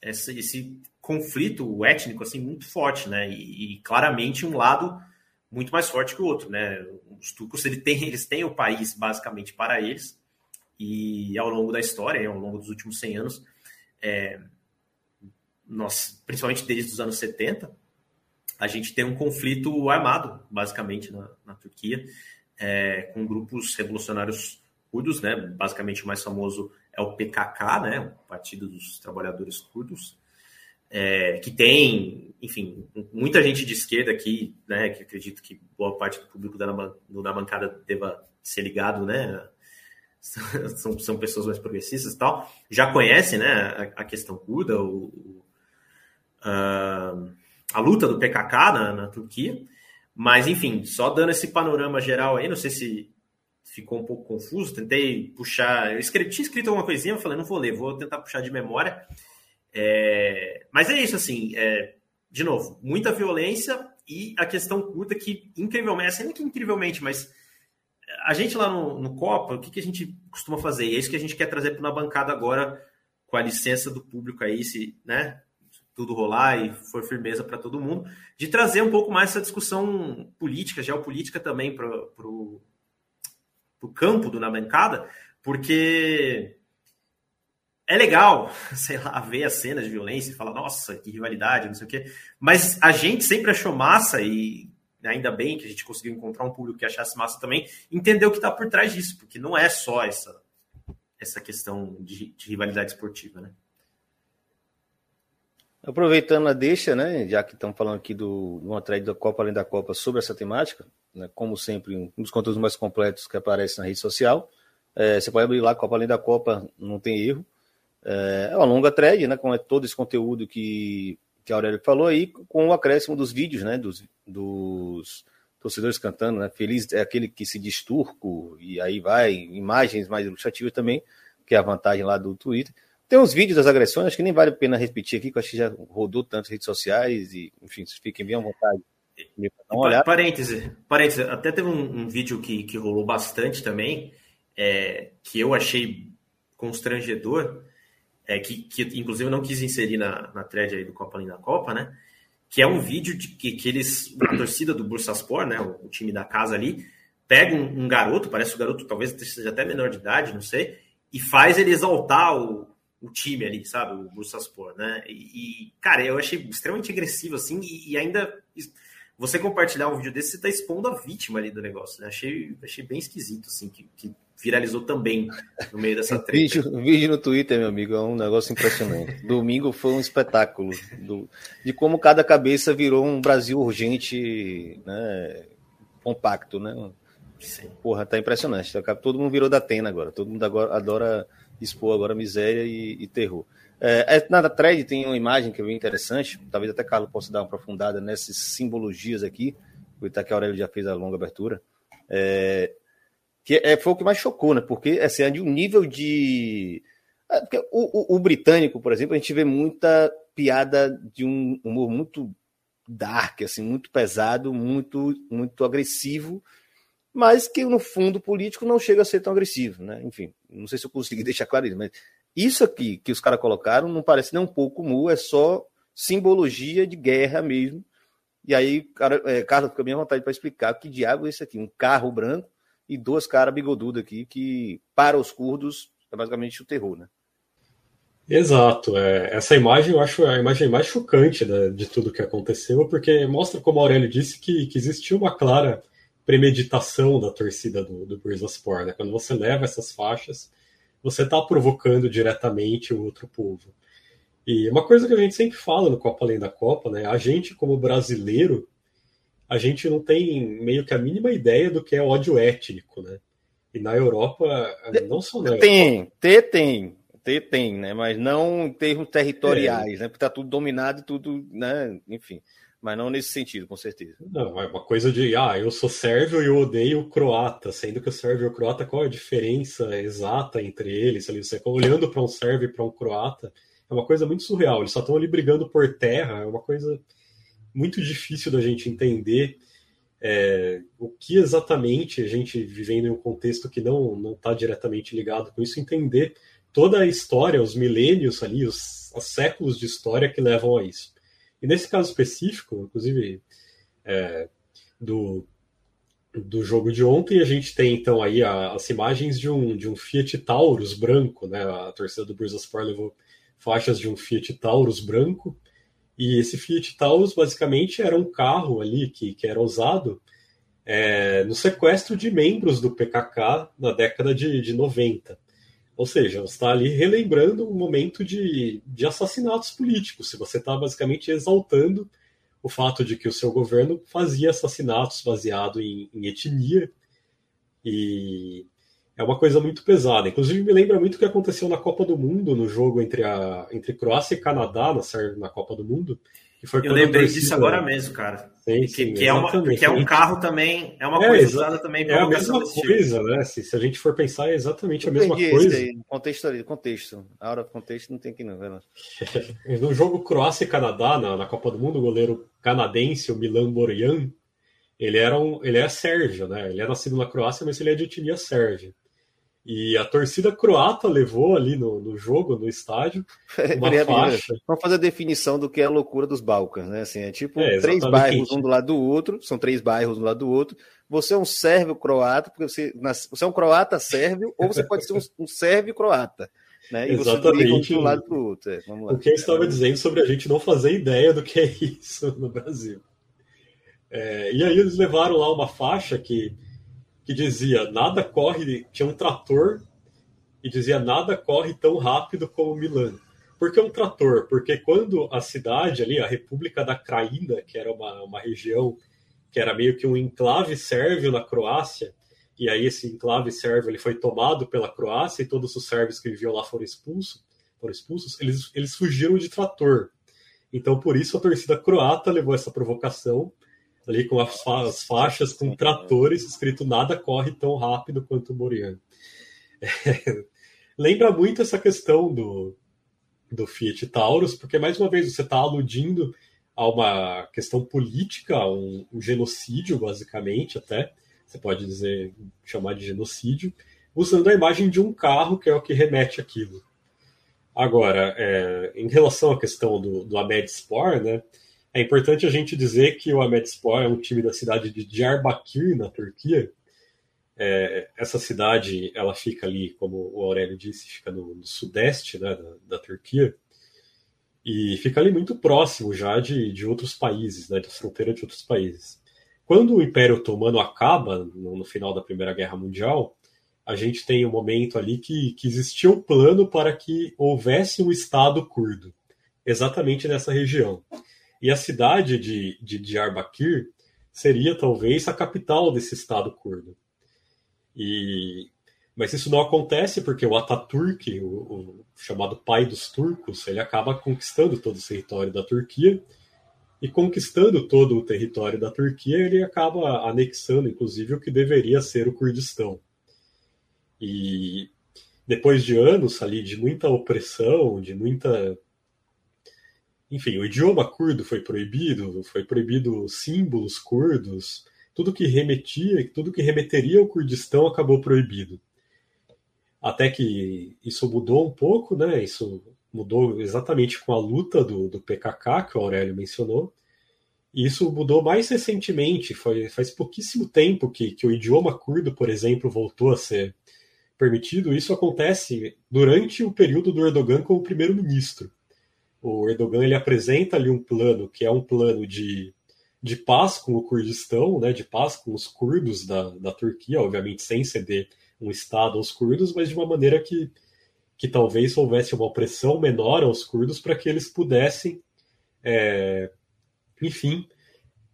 essa, esse conflito étnico assim muito forte, né? E, e, claramente um lado muito mais forte que o outro, né? Os turcos eles têm, eles têm o país basicamente para eles e ao longo da história, ao longo dos últimos 100 anos, é, nós, principalmente desde os anos 70, a gente tem um conflito armado, basicamente, na, na Turquia, é, com grupos revolucionários curdos, né? Basicamente o mais famoso é o PKK, né, o Partido dos Trabalhadores Curdos, é, que tem, enfim, muita gente de esquerda aqui, né, que acredito que boa parte do público da, da bancada deva ser ligado, né, são, são pessoas mais progressistas e tal, já conhecem, né, a, a questão curda, o, o a, a, luta do PKK na, na Turquia, mas, enfim, só dando esse panorama geral aí, não sei se ficou um pouco confuso. Tentei puxar. Eu escrevi, tinha escrito alguma coisinha, eu falei, não vou ler, vou tentar puxar de memória. É, mas é isso, assim. É, de novo, muita violência e a questão curta que, incrivelmente, assim, não que incrivelmente, mas a gente lá no, no Copa, o que, que a gente costuma fazer? E é isso que a gente quer trazer para na bancada agora, com a licença do público aí, se né, tudo rolar e for firmeza para todo mundo, de trazer um pouco mais essa discussão política, geopolítica também para o campo do Na Bancada, porque é legal, sei lá, ver as cenas de violência e falar, nossa, que rivalidade, não sei o quê. Mas a gente sempre achou massa e ainda bem que a gente conseguiu encontrar um público que achasse massa também, entender o que está por trás disso, porque não é só essa, essa questão de, de rivalidade esportiva, né? Aproveitando a deixa, né, já que estamos falando aqui do, do thread da Copa Além da Copa sobre essa temática, né, como sempre, um dos conteúdos mais completos que aparece na rede social. É, você pode abrir lá, Copa Além da Copa, não tem erro. É, é uma longa thread, né, com todo esse conteúdo que, que a Aurélio falou aí, com o acréscimo dos vídeos, né, dos, dos torcedores cantando, né, feliz é aquele que se diz turco, e aí vai, imagens mais ilustrativas também, que é a vantagem lá do Twitter. Tem uns vídeos das agressões, acho que nem vale a pena repetir aqui, que eu acho que já rodou tantas redes sociais, e, enfim, vocês fiquem bem à vontade. Um parêntese, parêntese, até teve um, um, vídeo que, que rolou bastante também, é, que eu achei constrangedor, é, que, que inclusive eu não quis inserir na, na thread aí do Copa Linda Copa, né? Que é um vídeo de que, que eles, a torcida do Bursaspor, né? O, o time da casa ali, pega um, um garoto, parece um garoto talvez seja até menor de idade, não sei, e faz ele exaltar o, o time ali, sabe? O Bursaspor, né? E, e, cara, eu achei extremamente agressivo, assim, e, e, ainda você compartilhar um vídeo desse, você tá expondo a vítima ali do negócio, né? Achei, achei bem esquisito, assim, que, que viralizou também no meio dessa treta. vídeo, vídeo no Twitter, meu amigo, é um negócio impressionante. Domingo foi um espetáculo do, de como cada cabeça virou um Brasil urgente, né? Compacto, né? Sim. Porra, tá impressionante. Todo mundo virou da Atena agora. Todo mundo agora adora expor agora miséria e, e terror. É, é na thread tem uma imagem que é bem interessante, talvez até Carlos possa dar uma aprofundada nessas simbologias aqui, aproveitar que a Aurélio já fez a longa abertura, é, que é, foi o que mais chocou, né? Porque assim, é de um nível de. É, porque o, o, o, britânico, por exemplo, a gente vê muita piada de um humor muito dark, assim, muito pesado, muito, muito agressivo, mas que no fundo político não chega a ser tão agressivo, né? Enfim, não sei se eu consegui deixar claro isso, mas isso aqui que os caras colocaram não parece nem um pouco mu, é só simbologia de guerra mesmo. E aí, cara, é, Carlos, fica bem à vontade para explicar que diabo é isso aqui, um carro branco e duas caras bigodudas aqui, que para os curdos é basicamente o terror, né? Exato. É, essa imagem eu acho a imagem mais chocante da, de tudo que aconteceu, porque mostra, como Aurélio disse, que, que existiu uma clara premeditação da torcida do, do Bursaspor, né? Quando você leva essas faixas, você está provocando diretamente o outro povo. E uma coisa que a gente sempre fala no Copa Além da Copa, né? A gente, como brasileiro, a gente não tem meio que a mínima ideia do que é ódio étnico, né? E na Europa, não só na Tem, Europa... tem, tem, tem, tem, né? Mas não em termos territoriais, é. né? Porque tá tudo dominado e tudo, né? Enfim mas não nesse sentido, com certeza. Não, é uma coisa de, ah, eu sou sérvio e eu odeio o croata, sendo que o sérvio e o croata, qual é a diferença exata entre eles? Ali, você olhando para um sérvio e para um croata, é uma coisa muito surreal. Eles só estão ali brigando por terra, é uma coisa muito difícil da gente entender é, o que exatamente a gente vivendo em um contexto que não está diretamente ligado com isso, entender toda a história, os milênios ali, os, os séculos de história que levam a isso. E nesse caso específico, inclusive é, do, do jogo de ontem, a gente tem então aí a, as imagens de um, de um Fiat Taurus branco, né? A torcida do Bursaspor levou faixas de um Fiat Taurus branco, e esse Fiat Taurus basicamente era um carro ali que, que era usado é, no sequestro de membros do PKK na década de, de 90. Ou seja, você está ali relembrando um momento de, de assassinatos políticos. Se você está basicamente exaltando o fato de que o seu governo fazia assassinatos baseado em, em, etnia e é uma coisa muito pesada. Inclusive me lembra muito o que aconteceu na Copa do Mundo, no jogo entre a entre Croácia e Canadá na, na Copa do Mundo, eu lembrei disso agora mesmo, cara. Sim, sim, que, que, é uma, que é um carro também, é uma é, coisa usada também É a mesma coisa, tipo. né? Se, se, a gente for pensar, é exatamente a mesma coisa. Aí, contexto ali, contexto. A hora do contexto não tem que não, né? No jogo Croácia e Canadá, na, na Copa do Mundo, o goleiro canadense, o Milan Borjan, ele era um, ele é sérvio, né? Ele é nascido na Croácia, mas ele é de etnia sérvia. E a torcida croata levou ali no, no jogo, no estádio, uma faixa. Vamos fazer a definição do que é a loucura dos Balcãs, né? Assim, é tipo é, três bairros um do lado do outro, são três bairros um do lado do outro. Você é um sérvio croata, porque você, você é um croata sérvio, ou você pode ser um, um sérvio croata. Né? E Exatamente. de um lado para o outro. É, o que eu estava dizendo sobre a gente não fazer ideia do que é isso no Brasil. É, e aí eles levaram lá uma faixa que, que dizia nada corre, tinha um trator e dizia nada corre tão rápido como Milano. Por que um trator? Porque quando a cidade ali, a República da Craína, que era uma, uma região que era meio que um enclave sérvio na Croácia, e aí esse enclave sérvio ele foi tomado pela Croácia e todos os sérvios que viviam lá foram expulsos, foram expulsos eles, eles fugiram de trator. Então, por isso, a torcida croata levou essa provocação ali com as, fa as faixas com tratores escrito nada corre tão rápido quanto o Moriano. É, lembra muito essa questão do, do Fiat Taurus, porque mais uma vez você está aludindo a uma questão política, um, um, genocídio, basicamente, até, você pode dizer, chamar de genocídio, usando a imagem de um carro, que é o que remete aquilo. Agora, é, em relação à questão do, do Ahmed Spor, né, é importante a gente dizer que o Ahmetspor é um time da cidade de Diyarbakir, na Turquia. É, essa cidade, ela fica ali, como o Aurélio disse, fica no, no sudeste né, da, da, Turquia. E fica ali muito próximo já de, de outros países, né, da fronteira de outros países. Quando o Império Otomano acaba, no, no final da Primeira Guerra Mundial, a gente tem um momento ali que, que existia um plano para que houvesse um Estado curdo, exatamente nessa região. E a cidade de, de Diyarbakir seria talvez a capital desse estado curdo. E, mas isso não acontece porque o Ataturk, o, o, chamado pai dos turcos, ele acaba conquistando todo o território da Turquia. E conquistando todo o território da Turquia, ele acaba anexando, inclusive, o que deveria ser o Kurdistão. E depois de anos ali de muita opressão, de muita enfim, o idioma curdo foi proibido, foi proibido símbolos curdos, tudo que remetia, tudo que remeteria ao Kurdistão acabou proibido. Até que isso mudou um pouco, né? Isso mudou exatamente com a luta do, do PKK, que o Aurélio mencionou. E isso mudou mais recentemente, foi, faz pouquíssimo tempo que, que o idioma curdo, por exemplo, voltou a ser permitido. Isso acontece durante o período do Erdogan como primeiro-ministro o Erdogan ele apresenta ali um plano que é um plano de, de paz com o Kurdistão, né, de paz com os curdos da, da Turquia, obviamente sem ceder um Estado aos curdos, mas de uma maneira que, que talvez houvesse uma opressão menor aos curdos para que eles pudessem, é, enfim,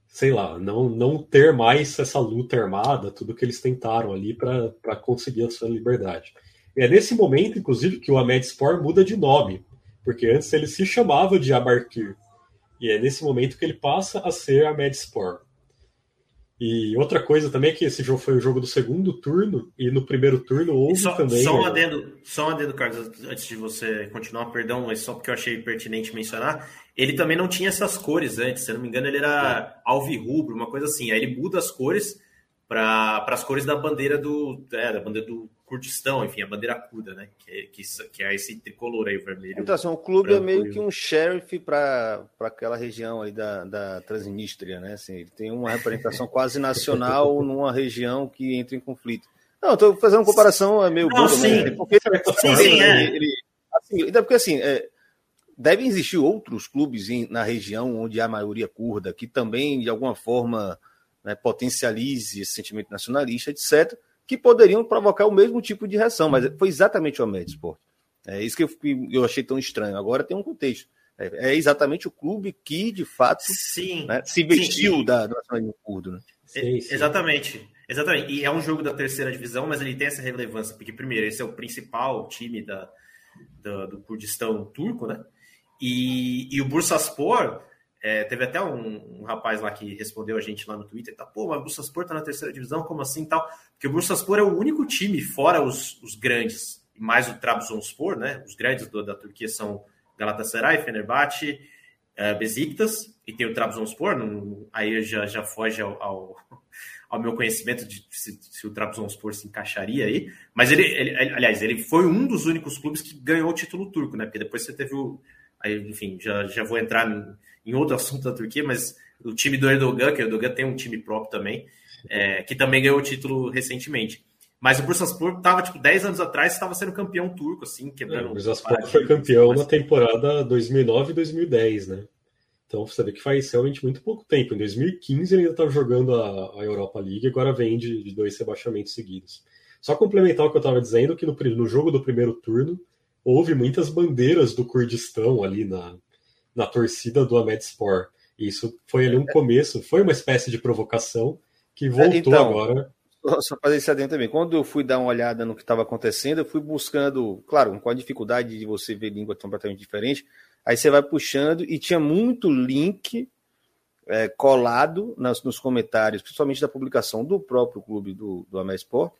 sei lá, não, não ter mais essa luta armada, tudo que eles tentaram ali para conseguir a sua liberdade. É nesse momento, inclusive, que o Ahmed Spor muda de nome porque antes ele se chamava de Abarkir. E é nesse momento que ele passa a ser a Medsport. E outra coisa também é que esse jogo foi o jogo do segundo turno, e no primeiro turno houve só, também. Só um, adendo, só um adendo, Carlos, antes de você continuar, perdão, mas só porque eu achei pertinente mencionar. Ele também não tinha essas cores antes, se eu não me engano, ele era é. alvirrubro, uma coisa assim. Aí ele muda as cores para as cores da bandeira do, é, da bandeira do Kurdistão, enfim, a bandeira curda, né? Que, é, que, que é esse tricolor aí, vermelho. Então, assim, o clube é meio que um sheriff para aquela região aí da, da Transnistria, né? Assim, ele tem uma representação quase nacional numa região que entra em conflito. Não, estou fazendo uma comparação é meio boa, sim. Né? Porque, sim, sim, é. ele, assim, então, porque assim, é, devem existir outros clubes em, na região onde há maioria curda que também, de alguma forma, né, potencialize esse sentimento nacionalista, etc que poderiam provocar o mesmo tipo de reação, mas foi exatamente o Ahmed Sport. É isso que eu, eu, achei tão estranho. Agora tem um contexto. É, é exatamente o clube que, de fato, sim, né, se vestiu sim, da, do nacionalismo curdo. Né? Sim, sim. Exatamente. Exatamente. E é um jogo da terceira divisão, mas ele tem essa relevância, porque, primeiro, esse é o principal time da, da do Kurdistão turco, né? E, e o Bursaspor é, teve até um, um, rapaz lá que respondeu a gente lá no Twitter, tá, pô, mas o Bursaspor tá na terceira divisão, como assim tal? Porque o Bursaspor é o único time, fora os, os grandes, mais o Trabzonspor, né? Os grandes do, da Turquia são Galatasaray, Fenerbahçe, é, Besiktas, e tem o Trabzonspor, não, aí já, já foge ao, ao, ao meu conhecimento de se, se, o Trabzonspor se encaixaria aí, mas ele, ele, aliás, ele foi um dos únicos clubes que ganhou o título turco, né? Porque depois você teve o, aí, enfim, já, já vou entrar em outro assunto da Turquia, mas o time do Erdogan, que o Erdogan tem um time próprio também, é, que também ganhou o título recentemente. Mas o Bursaspor estava, tipo, 10 anos atrás, estava sendo campeão turco, assim, quebrando... É, o Bursaspor foi campeão na temporada 2009 e 2010, né? Então você vê que faz realmente muito pouco tempo. Em 2015 ele ainda estava jogando a, a, Europa League, agora vem de, de, dois rebaixamentos seguidos. Só complementar o que eu estava dizendo, que no, no, jogo do primeiro turno houve muitas bandeiras do Kurdistão ali na, na torcida do Ahmed Sport. Isso foi ali um começo, foi uma espécie de provocação que voltou então, agora. Só fazer esse adendo também. Quando eu fui dar uma olhada no que estava acontecendo, eu fui buscando, claro, com a dificuldade de você ver língua completamente diferente, aí você vai puxando e tinha muito link é, colado nas, nos comentários, principalmente da publicação do próprio clube do, do Amesport,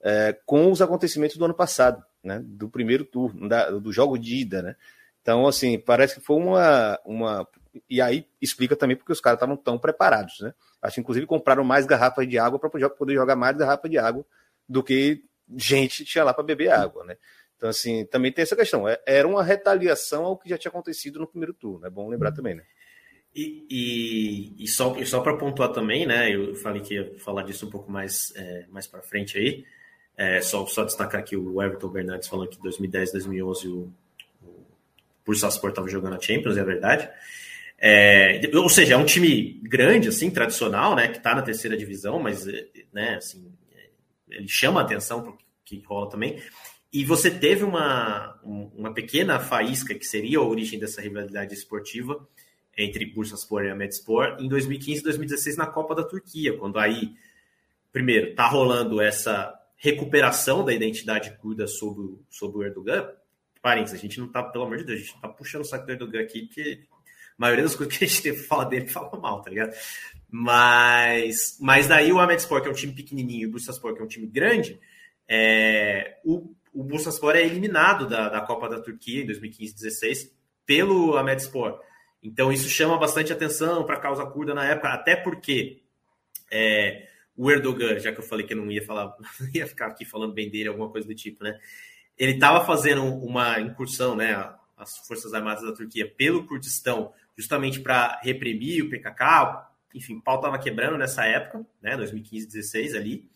é, com os acontecimentos do ano passado, né, do primeiro turno, da, do jogo de ida, né? Então, assim, parece que foi uma, uma e aí explica também porque os caras estavam tão preparados, né? Acho que inclusive compraram mais garrafas de água para poder jogar mais garrafa de água do que gente tinha lá para beber água, né? Então, assim, também tem essa questão. É, era uma retaliação ao que já tinha acontecido no primeiro turno, é bom lembrar também, né? E, e, e só, e só para pontuar também, né? Eu falei que ia falar disso um pouco mais, é, mais para frente aí. É, só, só destacar aqui o Everton Bernardes falando que 2010, 2011 o, o Bursaspor estava jogando a Champions, é verdade. É, ou seja, é um time grande, assim, tradicional, né, que está na terceira divisão, mas, né, assim, ele chama a atenção para o que rola também. E você teve uma, uma pequena faísca que seria a origem dessa rivalidade esportiva entre Bursaspor e Ahmetspor em 2015 e 2016 na Copa da Turquia, quando aí, primeiro, tá rolando essa recuperação da identidade curda sobre, sobre o Erdogan. Parênteses, a gente não tá, pelo amor de Deus, a gente tá puxando o saco do Erdogan aqui, porque maioria das coisas que a gente teve fala dele fala mal, tá ligado? Mas, mas daí o Ahmetspor, que é um time pequenininho, e o Bursaspor, que é um time grande, é, o, o Bursaspor é eliminado da, da Copa da Turquia em 2015-16 pelo Ahmetspor. Então isso chama bastante atenção para a causa curda na época, até porque é, o Erdogan, já que eu falei que eu não ia falar, não ia ficar aqui falando bem dele, alguma coisa do tipo, né? Ele estava fazendo uma incursão, né? As Forças Armadas da Turquia pelo Kurdistão justamente para reprimir o PKK. Enfim, o pau estava quebrando nessa época, né, 2015, 16 ali.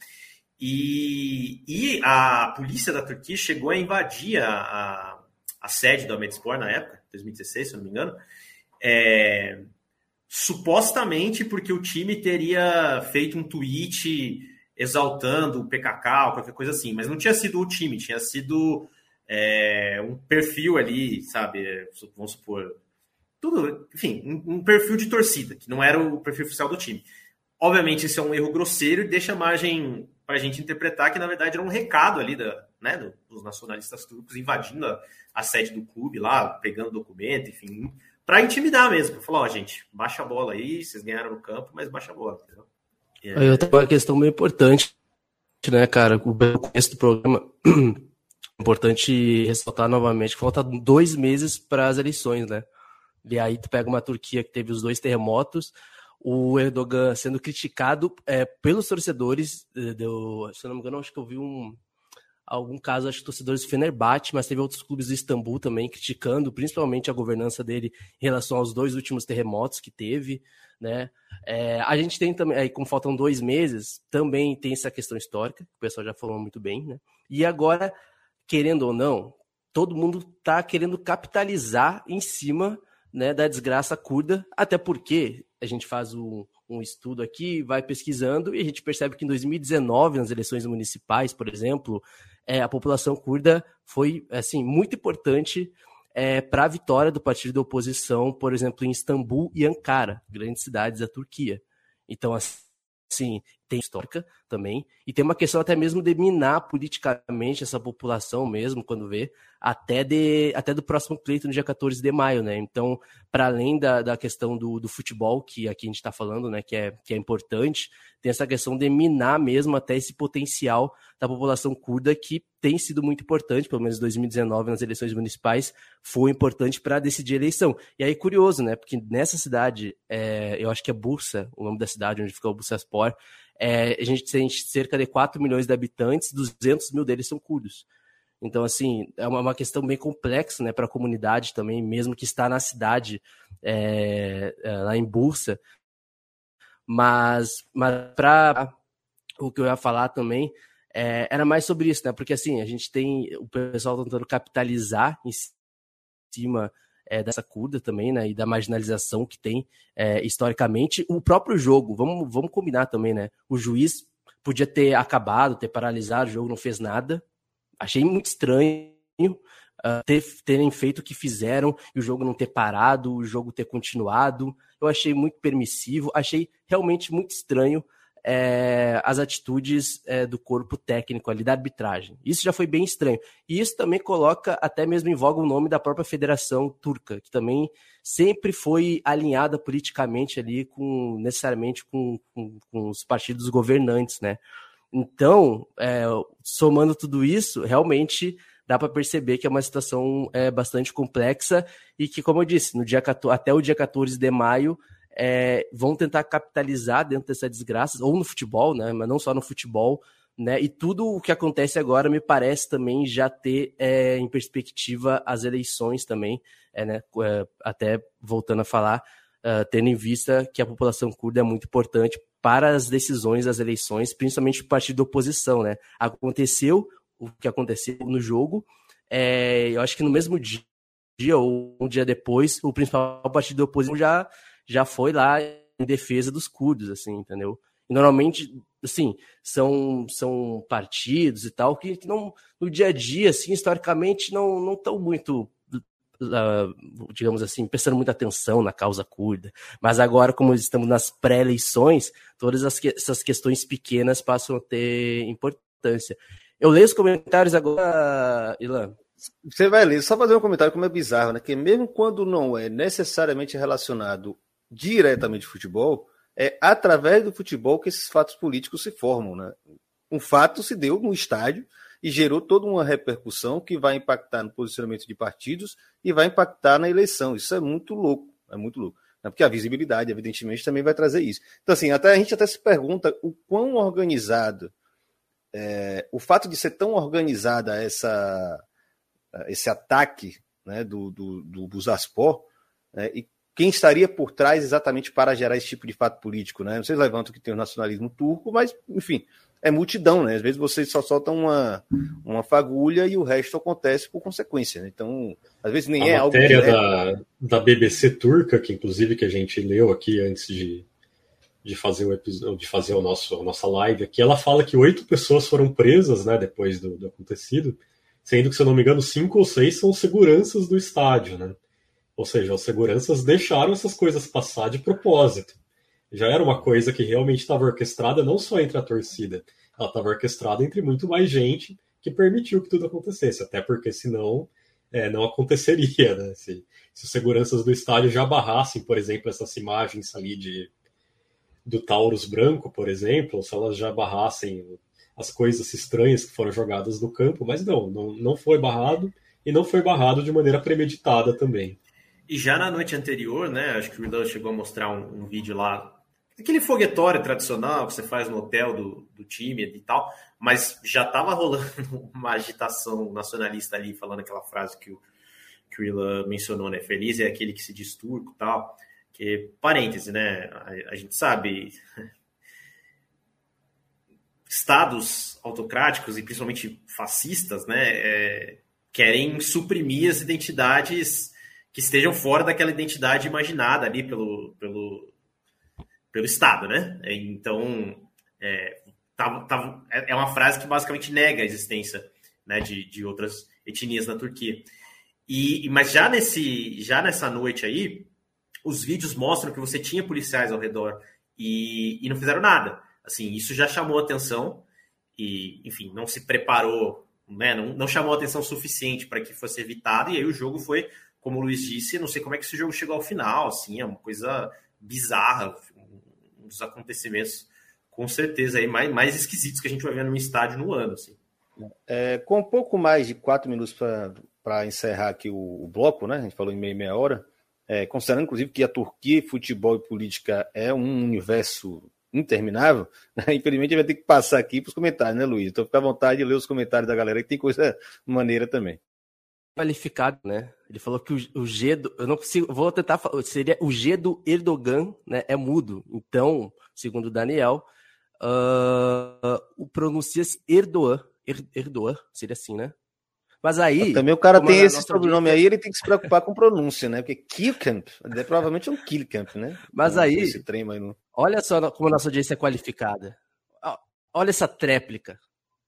E, e a polícia da Turquia chegou a invadir a, a, a sede do Ahmetspor na época, 2016, se eu não me engano, é, supostamente porque o time teria feito um tweet exaltando o PKK ou qualquer coisa assim, mas não tinha sido o time, tinha sido é, um perfil ali, sabe? Vamos supor, tudo, enfim, um, um, perfil de torcida, que não era o perfil oficial do time. Obviamente, isso é um erro grosseiro e deixa margem para a gente interpretar que, na verdade, era um recado ali da, né, dos nacionalistas turcos invadindo a, a sede do clube lá, pegando documento, enfim, para intimidar mesmo. Falar, ó, gente, baixa a bola aí, vocês ganharam no campo, mas baixa a bola. Entendeu? É... Aí outra uma questão meio importante, né, cara? O começo do programa. importante ressaltar novamente que falta dois meses para as eleições, né? E aí tu pega uma Turquia que teve os dois terremotos, o Erdogan sendo criticado é, pelos torcedores, eh, do, se eu não me engano, acho que eu vi um, algum caso, acho que torcedores do Fenerbahçe, mas teve outros clubes do Istambul também criticando, principalmente a governança dele em relação aos dois últimos terremotos que teve, né? É, a gente tem também, aí como faltam dois meses, também tem essa questão histórica, que o pessoal já falou muito bem, né? E agora, querendo ou não, todo mundo está querendo capitalizar em cima né, da desgraça curda, até porque a gente faz um, um estudo aqui, vai pesquisando e a gente percebe que em 2019, nas eleições municipais, por exemplo, é, a população curda foi assim muito importante é, para a vitória do partido da oposição, por exemplo, em Istambul e Ankara, grandes cidades da Turquia. Então, assim, tem histórica também, e tem uma questão até mesmo de minar politicamente essa população mesmo, quando vê, até, de, até do próximo pleito no dia 14 de maio, né? Então, para além da, da questão do, do futebol, que aqui a gente está falando, né, que é, que é importante, tem essa questão de minar mesmo até esse potencial da população curda, que tem sido muito importante, pelo menos em 2019, nas eleições municipais, foi importante para decidir a eleição. E aí, curioso, né? Porque nessa cidade, é, eu acho que é Bursa, o nome da cidade onde fica o Bursaspor, é, a gente tem cerca de 4 milhões de habitantes, 200 mil deles são curdos. Então, assim, é uma, uma questão bem complexa né, para a comunidade também, mesmo que está na cidade, é, é, lá em Bursa. Mas, mas para o que eu ia falar também, é, era mais sobre isso, né? Porque, assim, a gente tem o pessoal tentando capitalizar em cima é, dessa curda também, né? E da marginalização que tem é, historicamente. O próprio jogo, vamos, vamos combinar também, né? O juiz podia ter acabado, ter paralisado, o jogo não fez nada. Achei muito estranho uh, ter, terem feito o que fizeram e o jogo não ter parado, o jogo ter continuado. Eu achei muito permissivo, achei realmente muito estranho é, as atitudes é, do corpo técnico ali da arbitragem. Isso já foi bem estranho. E isso também coloca até mesmo em voga o nome da própria Federação Turca, que também sempre foi alinhada politicamente ali com necessariamente com, com, com os partidos governantes, né? Então, é, somando tudo isso, realmente dá para perceber que é uma situação é, bastante complexa e que, como eu disse, no dia 14, até o dia 14 de maio é, vão tentar capitalizar dentro dessa desgraça, ou no futebol, né? Mas não só no futebol, né? E tudo o que acontece agora me parece também já ter é, em perspectiva as eleições também, é, né? É, até voltando a falar, uh, tendo em vista que a população curda é muito importante para as decisões das eleições, principalmente o partido da oposição, né? Aconteceu o que aconteceu no jogo, é, eu acho que no mesmo dia ou um dia depois, o principal partido da oposição já já foi lá em defesa dos curdos, assim, entendeu? E normalmente, assim, são, são partidos e tal que, não, no dia a dia, assim, historicamente, não estão muito, uh, digamos assim, prestando muita atenção na causa curda. Mas agora, como estamos nas pré-eleições, todas as que, essas questões pequenas passam a ter importância. Eu leio os comentários agora, Ilan. Você vai ler, só fazer um comentário como é bizarro, né? Que mesmo quando não é necessariamente relacionado diretamente futebol, é através do futebol que esses fatos políticos se formam. Né? Um fato se deu no estádio e gerou toda uma repercussão que vai impactar no posicionamento de partidos e vai impactar na eleição. Isso é muito louco, é muito louco. Né? Porque a visibilidade, evidentemente, também vai trazer isso. Então, assim, até a gente até se pergunta o quão organizado, é, o fato de ser tão organizada essa, esse ataque né, do, do, do Busaspor, né, e quem estaria por trás exatamente para gerar esse tipo de fato político, né? Vocês levantam que tem o nacionalismo turco, mas, enfim, é multidão, né? Às vezes vocês só soltam uma, uma fagulha e o resto acontece por consequência, né? Então, às vezes nem a é algo... A matéria da, da BBC turca, que inclusive que a gente leu aqui antes de, de fazer o episódio, de fazer o nosso, a nossa live aqui, ela fala que oito pessoas foram presas, né, depois do, do acontecido, sendo que, se eu não me engano, cinco ou seis são seguranças do estádio, né? Ou seja, os seguranças deixaram essas coisas passar de propósito. Já era uma coisa que realmente estava orquestrada não só entre a torcida, ela estava orquestrada entre muito mais gente que permitiu que tudo acontecesse, até porque senão é, não aconteceria, né? Se, se os seguranças do estádio já barrassem, por exemplo, essas imagens ali de do Taurus branco, por exemplo, se elas já barrassem as coisas estranhas que foram jogadas no campo, mas não, não, não foi barrado e não foi barrado de maneira premeditada também. E já na noite anterior, né? Acho que o Riddle chegou a mostrar um, um, vídeo lá. Aquele foguetório tradicional que você faz no hotel do, do time e tal, mas já estava rolando uma agitação nacionalista ali, falando aquela frase que o, que o mencionou, né? Feliz é aquele que se diz turco e tal. Que, parêntese, né? A, a gente sabe. Estados autocráticos e principalmente fascistas, né? É, querem suprimir as identidades que estejam fora daquela identidade imaginada ali pelo, pelo, pelo Estado, né? Então, é, tá, tá, é uma frase que basicamente nega a existência né, de, de outras etnias na Turquia. E, mas já, nesse, já nessa noite aí, os vídeos mostram que você tinha policiais ao redor e, e não fizeram nada. Assim, isso já chamou atenção e, enfim, não se preparou, né, não, não chamou atenção suficiente para que fosse evitado, e aí o jogo foi como o Luiz disse, não sei como é que esse jogo chegou ao final, assim, é uma coisa bizarra, um dos acontecimentos com certeza aí mais, mais esquisitos que a gente vai ver num estádio no ano, assim. É, com um pouco mais de quatro minutos para encerrar aqui o, o, bloco, né? A gente falou em meia, meia hora. É, considerando, inclusive, que a Turquia, futebol e política é um universo interminável, né? infelizmente vai ter que passar aqui para os comentários, né, Luiz? Então fica à vontade de ler os comentários da galera, que tem coisa maneira também qualificado, né? Ele falou que o, o G do, eu não consigo, vou tentar falar, seria o G do Erdogan, né? É mudo. Então, segundo o Daniel, uh, o pronuncia-se Erdogan, er, Erdogan, seria assim, né? Mas aí. Também o cara tem esse sobrenome aí, ele tem que se preocupar com pronúncia, né? Porque Kilkamp é provavelmente um Kilkamp, né? Mas aí. Esse trem aí no... Olha só como a nossa audiência é qualificada. Olha essa tréplica.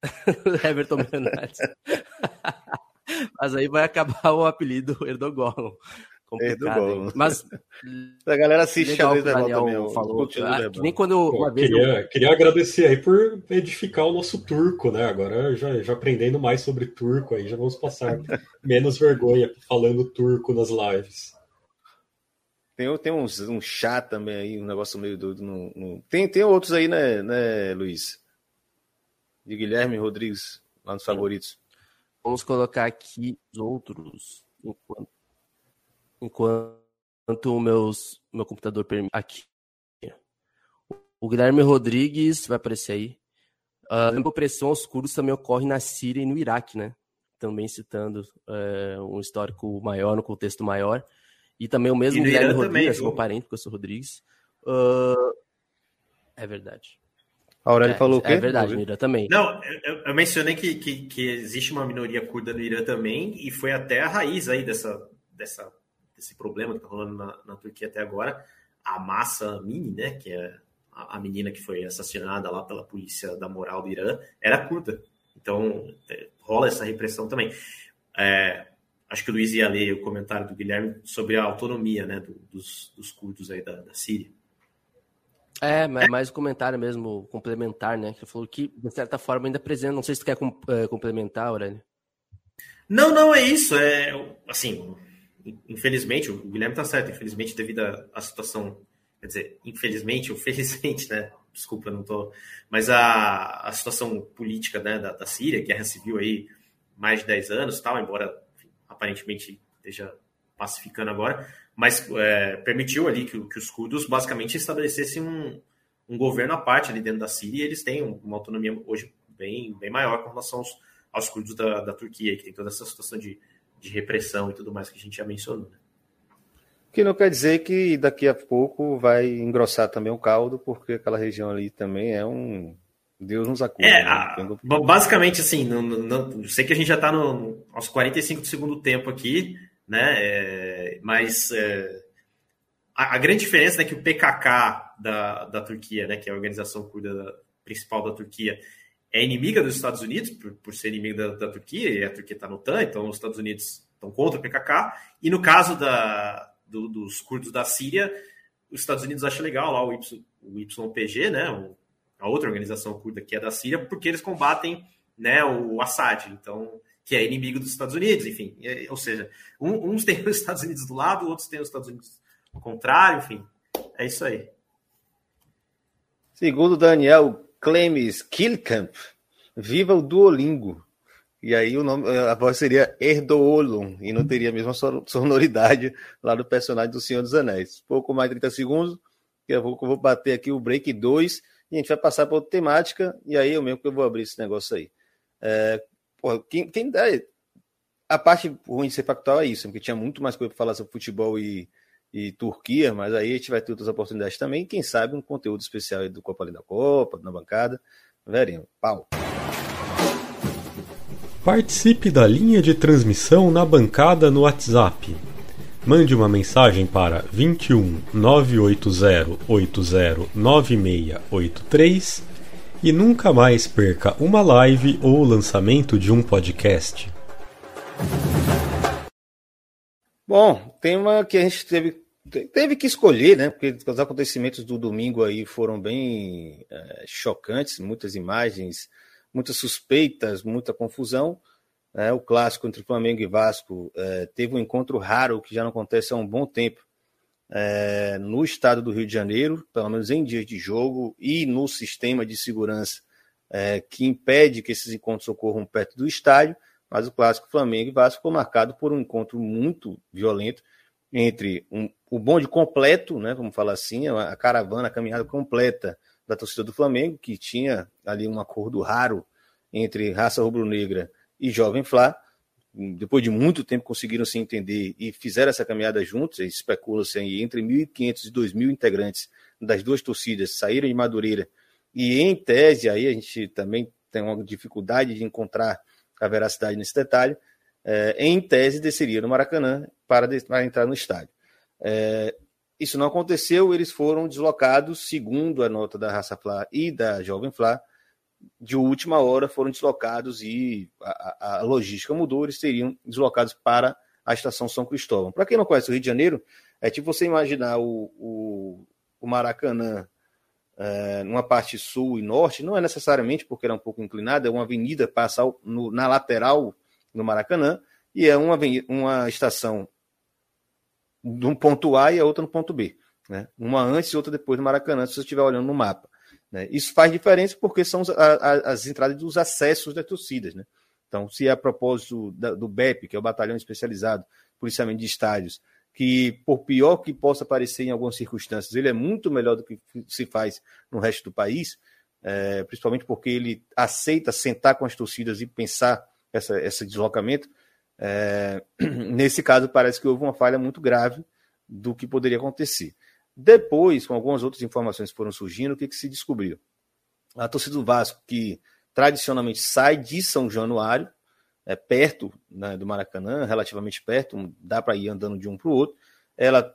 Everton Bernardes. Mas aí vai acabar o apelido Erdogan. Complicado, Mas a galera assiste a também. Falou, ah, nem quando Pô, queria, eu... queria agradecer aí por edificar o nosso turco, né? Agora já, já aprendendo mais sobre turco aí, já vamos passar menos vergonha falando turco nas lives. Tem, tem uns, um chá também aí, um negócio meio doido. No, no... Tem, tem outros aí, né, né, Luiz? De Guilherme Rodrigues, lá nos favoritos. Vamos colocar aqui os outros enquanto enquanto o meus, meu computador permite. Aqui. O Guilherme Rodrigues vai aparecer aí. Uh, a opressão aos curdos também ocorre na Síria e no Iraque, né? Também citando uh, um histórico maior, no contexto maior. E também o mesmo Guilherme Rodrigues, também, meu parente, porque eu sou Rodrigues. Uh, é verdade. A Aurélio é, falou o quê? É verdade, no Irã também. Não, eu, eu mencionei que, que, que, existe uma minoria curda no Irã também, e foi até a raiz aí dessa, dessa desse problema que está rolando na, na, Turquia até agora, a Massa Mini, né, que é a, a, menina que foi assassinada lá pela polícia da moral do Irã, era curda. Então, é, rola essa repressão também. É, acho que o Luiz ia ler o comentário do Guilherme sobre a autonomia né, do, dos, dos curdos aí da, da Síria. É, mas mais um comentário mesmo, complementar, né? Que falou que, de certa forma, ainda é presente. Não sei se tu quer é, complementar, Aurélio. Não, não, é isso. É, assim, infelizmente, o Guilherme está certo, infelizmente, devido à situação, quer dizer, infelizmente ou felizmente, né? Desculpa, não tô. Mas a, a situação política né, da, da Síria, guerra civil aí, mais de 10 anos, tal, embora enfim, aparentemente esteja pacificando agora, mas é, permitiu ali que, que, os curdos basicamente estabelecessem um, um governo à parte ali dentro da Síria e eles têm uma autonomia hoje bem, bem maior com relação aos, aos curdos da, da Turquia, que tem toda essa situação de de repressão e tudo mais que a gente já mencionou. Né? Que não quer dizer que daqui a pouco vai engrossar também o caldo, porque aquela região ali também é um. Deus nos acuda. É, né? a, basicamente, assim, não, não, sei que a gente já está no, aos 45 do segundo tempo aqui, né? É, mas é, a, a, grande diferença é que o PKK da, da Turquia, né, que é a organização curda principal da Turquia, é inimiga dos Estados Unidos, por, por ser inimiga da, da, Turquia, e a Turquia está no OTAN, então os Estados Unidos estão contra o PKK. E no caso da, do, dos curdos da Síria, os Estados Unidos acham legal lá o, y, o YPG, né, o, a outra organização curda que é da Síria, porque eles combatem né, o Assad, então que é inimigo dos Estados Unidos, enfim. É, ou seja, um, uns têm os Estados Unidos do lado, outros têm os Estados Unidos ao contrário, enfim. É isso aí. Segundo Daniel Clemes Kilkamp, viva o Duolingo. E aí o nome, a voz seria Erdoolum, e não teria a mesma sonoridade lá do personagem do Senhor dos Anéis. Pouco mais de 30 segundos, que eu vou, eu vou bater aqui o break 2, e a gente vai passar para outra temática, e aí eu mesmo que eu vou abrir esse negócio aí. É, porra, quem, quem dá. A parte ruim de ser factual é isso, porque tinha muito mais coisa para falar sobre futebol e, e Turquia, mas aí a gente vai ter outras oportunidades também. Quem sabe um conteúdo especial do Copa Além da Copa, na bancada. Veremos. Pau. Participe da linha de transmissão na bancada no WhatsApp. Mande uma mensagem para 21 980 80 9683 e nunca mais perca uma live ou lançamento de um podcast. Bom, tema que a gente teve, teve que escolher, né? Porque os acontecimentos do domingo aí foram bem é, chocantes, muitas imagens, muitas suspeitas, muita confusão. É, o clássico entre Flamengo e Vasco é, teve um encontro raro que já não acontece há um bom tempo é, no estado do Rio de Janeiro, pelo menos em dias de jogo, e no sistema de segurança é, que impede que esses encontros ocorram perto do estádio. Mas o clássico Flamengo e Vasco foi marcado por um encontro muito violento entre um, o bonde completo, né, vamos falar assim, a caravana, a caminhada completa da torcida do Flamengo, que tinha ali um acordo raro entre raça rubro-negra e Jovem Flá. Depois de muito tempo conseguiram se entender e fizeram essa caminhada juntos. Especula-se entre 1.500 e 2.000 integrantes das duas torcidas saíram de Madureira. E em tese, aí a gente também tem uma dificuldade de encontrar a veracidade nesse detalhe, é, em tese desceria no Maracanã para, para entrar no estádio. É, isso não aconteceu, eles foram deslocados, segundo a nota da Raça Flá e da Jovem Flá, de última hora foram deslocados e a, a, logística mudou, eles seriam deslocados para a estação São Cristóvão. Para quem não conhece o Rio de Janeiro, é tipo você imaginar o, o, o Maracanã é, numa parte sul e norte, não é necessariamente porque era um pouco inclinada, é uma avenida passa no, na lateral no Maracanã e é uma, uma estação de um ponto A e a outra no ponto B. Né? Uma antes e outra depois do Maracanã, se você estiver olhando no mapa. Né? Isso faz diferença porque são as, as entradas dos acessos das torcidas. Né? Então, se é a propósito da, do BEP, que é o Batalhão Especializado Policiamento de Estádios, que, por pior que possa parecer em algumas circunstâncias, ele é muito melhor do que se faz no resto do país, é, principalmente porque ele aceita sentar com as torcidas e pensar essa, esse deslocamento. É, nesse caso, parece que houve uma falha muito grave do que poderia acontecer. Depois, com algumas outras informações que foram surgindo, o que, que se descobriu? A torcida do Vasco, que tradicionalmente sai de São Januário, é, perto né, do Maracanã, relativamente perto, dá para ir andando de um para o outro. Ela,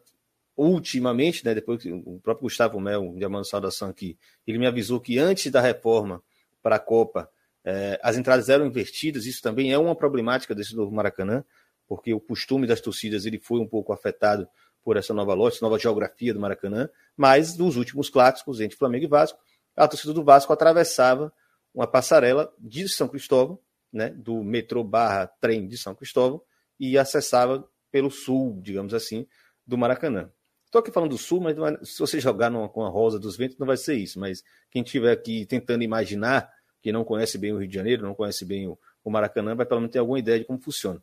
ultimamente, né, depois que o próprio Gustavo Mel, de Amando Saudação aqui, ele me avisou que antes da reforma para a Copa, é, as entradas eram invertidas, isso também é uma problemática desse novo Maracanã, porque o costume das torcidas ele foi um pouco afetado por essa nova loja, essa nova geografia do Maracanã, mas nos últimos clássicos entre Flamengo e Vasco, a torcida do Vasco atravessava uma passarela de São Cristóvão né, do metrô barra trem de São Cristóvão e acessava pelo sul, digamos assim, do Maracanã. Estou aqui falando do sul, mas é, se você jogar numa, com a Rosa dos Ventos, não vai ser isso. Mas quem estiver aqui tentando imaginar, que não conhece bem o Rio de Janeiro, não conhece bem o, o Maracanã, vai pelo menos ter alguma ideia de como funciona.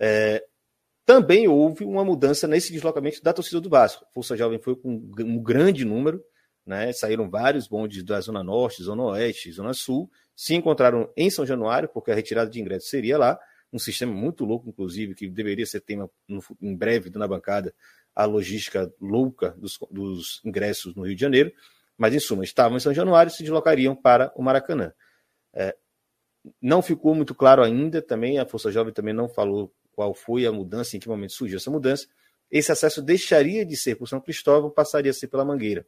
É, também houve uma mudança nesse deslocamento da torcida do Vasco. Força Jovem foi com um grande número, né? saíram vários bondes da Zona Norte, Zona Oeste, Zona Sul, se encontraram em São Januário, porque a retirada de ingressos seria lá, um sistema muito louco, inclusive, que deveria ser tema no, em breve na bancada, a logística louca dos, dos, ingressos no Rio de Janeiro. Mas, em suma, estavam em São Januário e se deslocariam para o Maracanã. É, não ficou muito claro ainda, também a Força Jovem também não falou qual foi a mudança, em que momento surgiu essa mudança. Esse acesso deixaria de ser por São Cristóvão, passaria a ser pela Mangueira.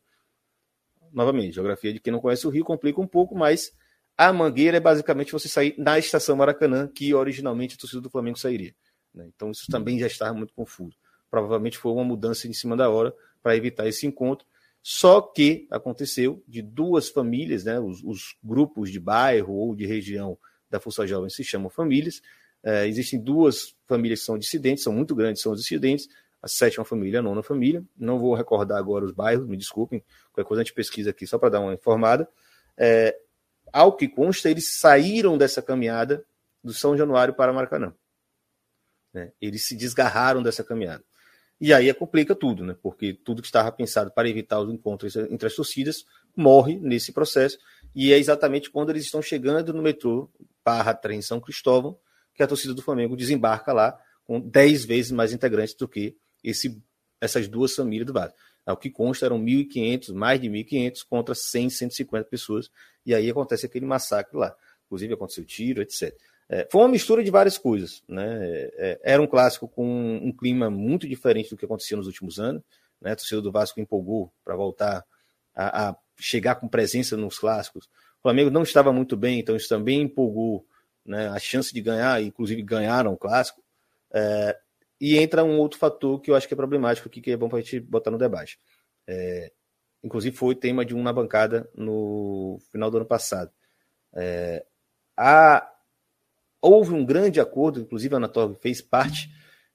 Novamente, geografia de quem não conhece o Rio complica um pouco, mas a Mangueira é basicamente você sair na estação Maracanã, que originalmente a torcida do Flamengo sairia. Né? Então isso também já estava muito confuso. Provavelmente foi uma mudança em cima da hora para evitar esse encontro. Só que aconteceu de duas famílias, né? os, os grupos de bairro ou de região da Força Jovem se chamam famílias. É, existem duas famílias que são dissidentes, são muito grandes, são os dissidentes. A sétima família, a nona família. Não vou recordar agora os bairros, me desculpem. Qualquer coisa a gente pesquisa aqui só para dar uma informada. É, ao que consta, eles saíram dessa caminhada do São Januário para Maracanã. Né? Eles se desgarraram dessa caminhada. E aí complica tudo, né? porque tudo que estava pensado para evitar os encontros entre as torcidas morre nesse processo. E é exatamente quando eles estão chegando no metrô barra trem São Cristóvão que a torcida do Flamengo desembarca lá com 10 vezes mais integrantes do que esse, essas duas famílias do Vasco. Ao que consta, eram 1.500, mais de 1.500 contra 100, 150 pessoas. E aí acontece aquele massacre lá. Inclusive aconteceu tiro, etc. É, foi uma mistura de várias coisas. Né? É, era um clássico com um clima muito diferente do que acontecia nos últimos anos. Né? A torcida do Vasco empolgou para voltar a, a, chegar com presença nos clássicos. O Flamengo não estava muito bem, então isso também empolgou né? a chance de ganhar, inclusive ganharam o clássico. É, e entra um outro fator que eu acho que é problemático aqui, que é bom para a gente botar no debate. É, inclusive foi tema de um na bancada no final do ano passado. É, a, houve um grande acordo, inclusive a Anatorg fez parte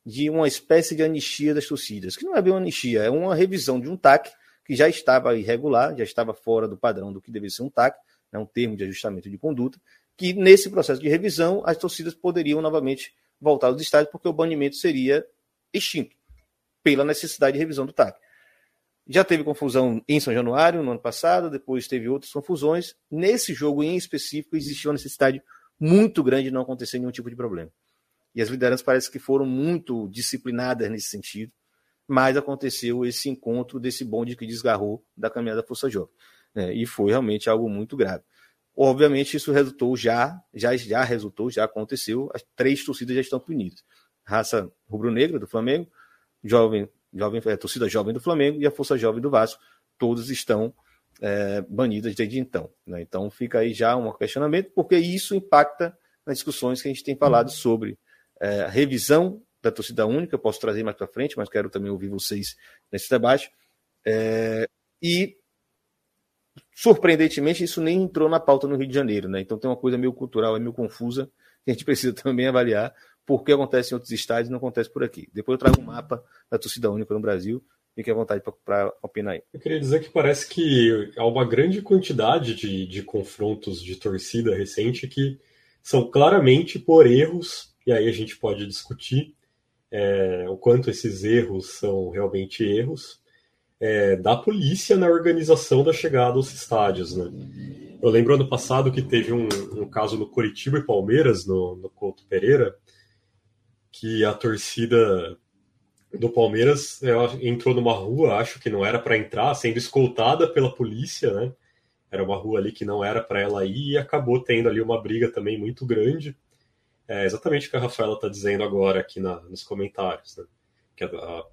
de uma espécie de anistia das torcidas, que não é bem uma anistia, é uma revisão de um TAC que já estava irregular, já estava fora do padrão do que deveria ser um TAC, né, um termo de ajustamento de conduta, que nesse processo de revisão as torcidas poderiam novamente voltar aos estádios, porque o banimento seria extinto pela necessidade de revisão do TAC. Já teve confusão em São Januário no ano passado, depois teve outras confusões. Nesse jogo em específico, existiu uma necessidade muito grande de não acontecer nenhum tipo de problema. E as lideranças parece que foram muito disciplinadas nesse sentido, mas aconteceu esse encontro desse bonde que desgarrou da caminhada Força Jovem. É, e foi realmente algo muito grave. Obviamente, isso resultou já, já, já resultou, já aconteceu, as três torcidas já estão punidas. Raça rubro-negra do Flamengo, jovem, jovem, é, torcida jovem do Flamengo e a Força Jovem do Vasco, todos estão é, banidas desde então. Né? Então fica aí já um questionamento, porque isso impacta nas discussões que a gente tem falado uhum. sobre é, a revisão da torcida única, posso trazer mais para frente, mas quero também ouvir vocês nesse debate. É, e, surpreendentemente, isso nem entrou na pauta no Rio de Janeiro. Né? Então tem uma coisa meio cultural, é meio confusa, que a gente precisa também avaliar por que acontece em outros estados e não acontece por aqui. Depois eu trago um mapa da torcida única no Brasil Fique à vontade para opinar aí. Eu queria dizer que parece que há uma grande quantidade de, de confrontos de torcida recente que são claramente por erros, e aí a gente pode discutir é, o quanto esses erros são realmente erros, é, da polícia na organização da chegada aos estádios. Né? Eu lembro ano passado que teve um, um caso no Curitiba e Palmeiras, no, no Couto Pereira, que a torcida do Palmeiras ela entrou numa rua, acho que não era para entrar, sendo escoltada pela polícia, né? Era uma rua ali que não era para ela ir e acabou tendo ali uma briga também muito grande. É exatamente o que a Rafaela está dizendo agora aqui na, nos comentários, né? Que a,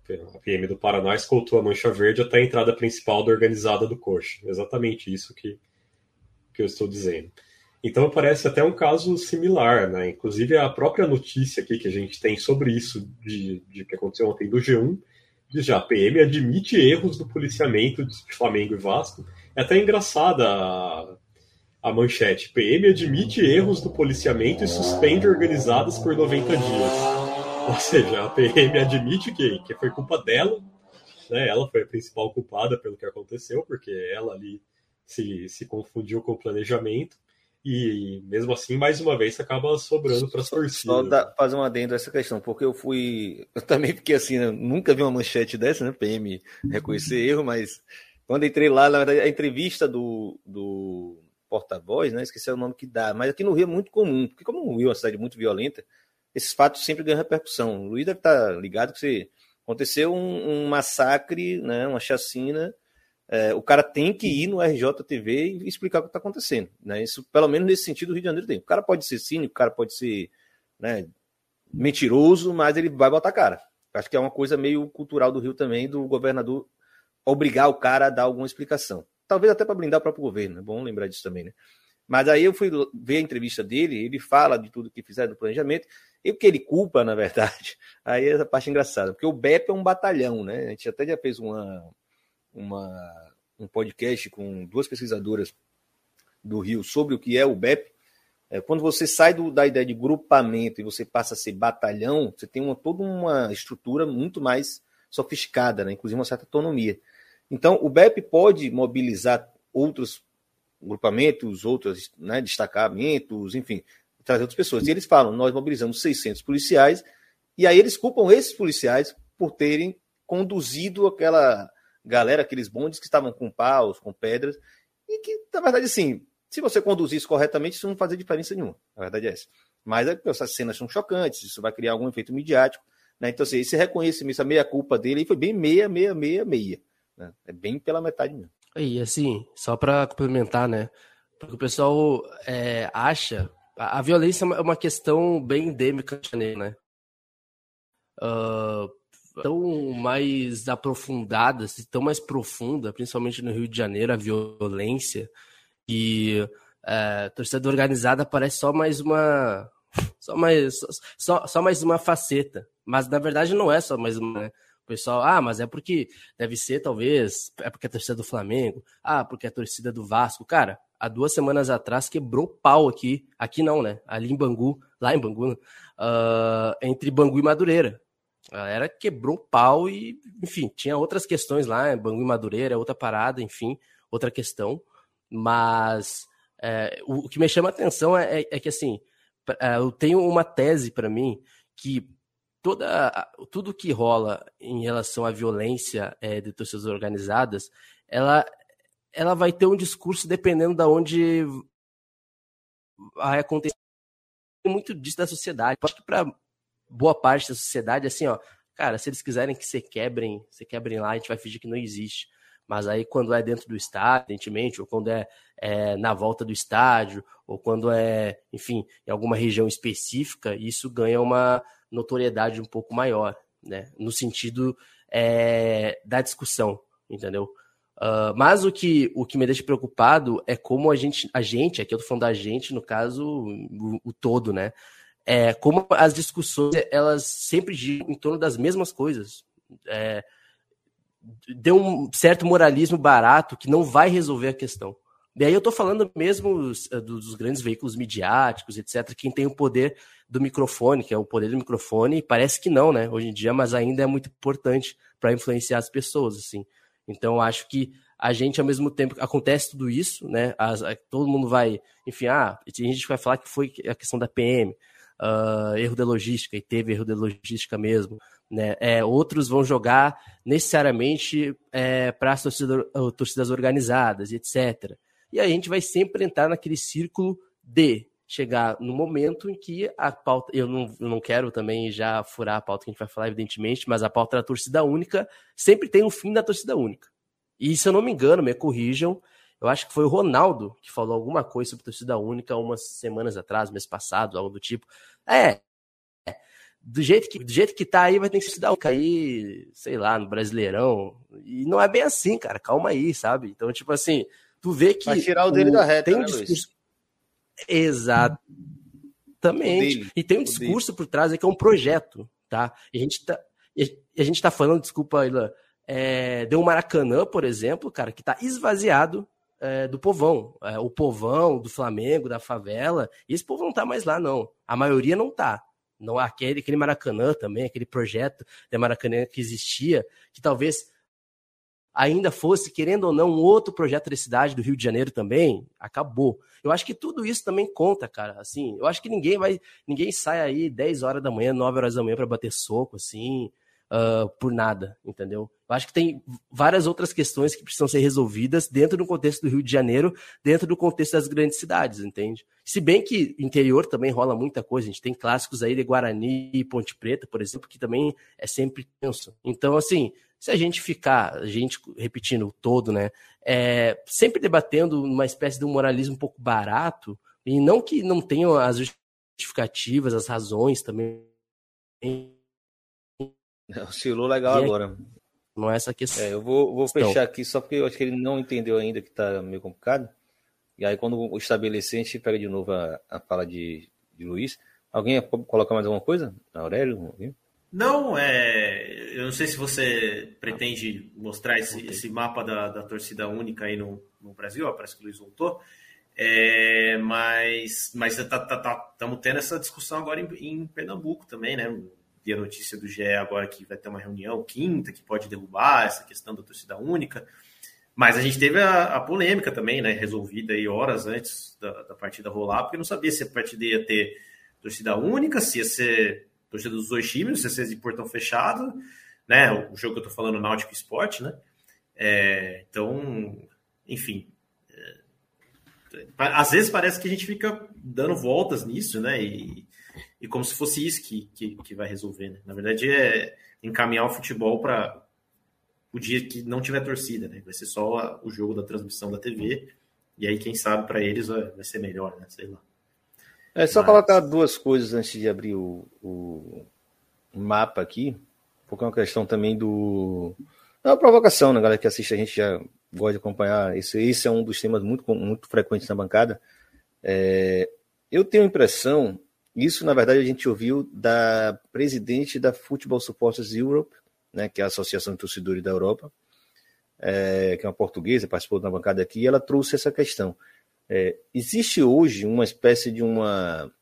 PM do Paraná escoltou a mancha verde até a entrada principal da organizada do Coxa. Exatamente isso que, que eu estou dizendo. Então parece até um caso similar, né? Inclusive a própria notícia aqui que a gente tem sobre isso de, de que aconteceu ontem do G1 diz já a PM admite erros do policiamento de Flamengo e Vasco. É até engraçada a, a manchete. PM admite erros do policiamento e suspende organizadas por 90 dias. Ou seja, a PM admite que, que foi culpa dela, né? Ela foi a principal culpada pelo que aconteceu, porque ela ali se, se confundiu com o planejamento e mesmo assim, mais uma vez, acaba sobrando para as torcidas. Só dá, fazer um adendo a essa questão, porque eu fui. Eu também fiquei assim, né? nunca vi uma manchete dessa, né? PM reconhecer erro, mas quando entrei lá, na verdade, a entrevista do, do porta-voz, né? Esqueci o nome que dá, mas aqui no Rio é muito comum, porque como o Rio é uma cidade muito violenta, esses fatos sempre ganham repercussão. O Luiz deve estar ligado que você... aconteceu um, um massacre, né? uma chacina é, o cara tem que ir no RJTV e explicar o que está acontecendo. Né? Isso, pelo menos nesse sentido, o Rio de Janeiro tem. O cara pode ser cínico, o cara pode ser né, mentiroso, mas ele vai botar cara. Acho que é uma coisa meio cultural do Rio também, do governador obrigar o cara a dar alguma explicação. Talvez até para blindar o próprio governo, é bom lembrar disso também, né? Mas aí eu fui ver a entrevista dele, ele fala de tudo que fizeram do planejamento, e o que ele culpa, na verdade, aí é a parte engraçada, porque o BEP é um batalhão, né? A gente até já fez uma, uma, um podcast com duas pesquisadoras do Rio sobre o que é o BEP. É, quando você sai do, da ideia de grupamento e você passa a ser batalhão, você tem uma, toda uma estrutura muito mais sofisticada, né? inclusive uma certa autonomia. Então, o BEP pode mobilizar outros grupamentos, outros né, destacamentos, enfim, trazer outras pessoas. E eles falam: nós mobilizamos 600 policiais, e aí eles culpam esses policiais por terem conduzido aquela galera, aqueles bondes que estavam com paus, com pedras, e que, na verdade, assim, se você conduzir isso corretamente, isso não faz diferença nenhuma. A verdade é essa. Mas é essas cenas são chocantes, isso vai criar algum efeito midiático. Né? Então, assim, esse reconhecimento, essa meia-culpa dele foi bem meia, meia, meia, meia. Né? É bem pela metade mesmo. E assim, só para complementar, né? Porque o pessoal é, acha. A, a, violência é uma questão bem endêmica né? Uh, tão mais aprofundada, tão mais profunda, principalmente no Rio de Janeiro, a violência. E é, a torcida organizada parece só mais uma. Só mais, só, só mais uma faceta. Mas na verdade não é só mais uma. Né? O pessoal, ah, mas é porque deve ser, talvez, é porque é a torcida do Flamengo, ah, porque é a torcida do Vasco. Cara, há duas semanas atrás quebrou pau aqui, aqui não, né? Ali em Bangu, lá em Bangu, uh, entre Bangu e Madureira. A galera quebrou pau e, enfim, tinha outras questões lá, Bangu e Madureira, outra parada, enfim, outra questão. Mas é, o, o, que me chama a atenção é, é, é que, assim, é, eu tenho uma tese para mim que toda, tudo que rola em relação à violência é, de torcidas organizadas, ela, ela vai ter um discurso dependendo de onde vai acontecer muito disso da sociedade. Acho que para boa parte da sociedade, assim, ó, cara, se eles quiserem que você quebrem, você quebrem lá, a gente vai fingir que não existe. Mas aí, quando é dentro do estádio, evidentemente, ou quando é, é, na volta do estádio, ou quando é, enfim, em alguma região específica, isso ganha uma notoriedade um pouco maior, né? No sentido é, da discussão, entendeu? Uh, mas o que, o que me deixa preocupado é como a gente, a gente, aqui eu tô falando da gente, no caso, o, o todo, né? É, como as discussões, elas sempre giram em torno das mesmas coisas. É, deu um certo moralismo barato que não vai resolver a questão. E aí eu estou falando mesmo eh, dos grandes veículos midiáticos, etc., quem tem o poder do microfone, que é o poder do microfone, parece que não, né, hoje em dia, mas ainda é muito importante para influenciar as pessoas, assim. Então, acho que a gente, ao mesmo tempo, acontece tudo isso, né, as, todo mundo vai, enfim, ah, a gente vai falar que foi a questão da PM, uh, ah, erro de logística, e teve erro de logística mesmo, né? É, outros vão jogar necessariamente é, para as torcidas, torcidas organizadas, etc. E a gente vai sempre entrar naquele círculo de chegar no momento em que a pauta. Eu não, não quero também já furar a pauta que a gente vai falar, evidentemente, mas a pauta da torcida única sempre tem o um fim da torcida única. E se eu não me engano, me corrijam, eu acho que foi o Ronaldo que falou alguma coisa sobre torcida única umas semanas atrás, mês passado, algo do tipo. É, do jeito que do jeito que tá aí vai ter que se dar um cair, sei lá, no Brasileirão. E não é bem assim, cara. Calma aí, sabe? Então, tipo assim, tu vê que vai tirar o dele da reta, tem um né, discurso Exatamente. E tem um discurso por trás que é um projeto, tá? E a gente tá a gente tá falando, desculpa, Ilan, é, deu um Maracanã, por exemplo, cara, que tá esvaziado é, do povão. É, o povão do Flamengo, da favela, e esse povo não tá mais lá, não. A maioria não tá. Não aquele, aquele Maracanã também, aquele projeto de Maracanã que existia, que talvez ainda fosse, querendo ou não, um outro projeto da cidade do Rio de Janeiro também, acabou. Eu acho que tudo isso também conta, cara. Assim, eu acho que ninguém vai, ninguém sai aí 10 horas da manhã, 9 horas da manhã para bater soco, assim, uh, por nada, entendeu? Eu acho que tem várias outras questões que precisam ser resolvidas dentro do contexto do Rio de Janeiro, dentro do contexto das grandes cidades, entende? Se bem que interior também rola muita coisa, a gente tem clássicos aí de Guarani e Ponte Preta, por exemplo, que também é sempre tenso. Então, assim, se a gente ficar, a gente repetindo o todo, né, é, sempre debatendo uma espécie de um moralismo um pouco barato, e não que não tenham as justificativas, as razões também Oscilou legal agora. Não é essa questão. É, eu vou, vou fechar aqui só porque eu acho que ele não entendeu ainda que está meio complicado. E aí, quando estabelecer, a gente pega de novo a, a fala de, de Luiz. Alguém colocar mais alguma coisa? Aurélio? Alguém? Não, é, eu não sei se você pretende mostrar esse, esse mapa da, da, torcida única aí no, no Brasil, ó, parece que o Luiz voltou. É, mas mas tá, tá, tá, estamos tendo essa discussão agora em, em Pernambuco também, né? vi a notícia do GE agora que vai ter uma reunião quinta que pode derrubar essa questão da torcida única. Mas a gente teve a, a polêmica também, né? Resolvida aí horas antes da, da, partida rolar, porque não sabia se a partida ia ter torcida única, se ia ser torcida dos dois times, ia ser de portão fechado, né? O jogo que eu tô falando, Náutico Esporte, né? É, então, enfim. É, às vezes parece que a gente fica dando voltas nisso, né? E, e como se fosse isso que, que, que vai resolver. Né? Na verdade, é encaminhar o futebol para o dia que não tiver torcida, né? Vai ser só o jogo da transmissão da TV. E aí, quem sabe, para eles vai, ser melhor, né? Sei lá. É só Mas... colocar duas coisas antes de abrir o, o mapa aqui, porque é uma questão também do. É uma provocação, né, galera que assiste a gente já gosta de acompanhar. Esse, esse é um dos temas muito, muito frequentes na bancada. É, eu tenho a impressão isso, na verdade, a gente ouviu da presidente da Football Supporters Europe, né, que é a Associação de Torcedores da Europa, é, que é uma portuguesa, participou da bancada aqui, e ela trouxe essa questão. É, existe hoje uma espécie de uma,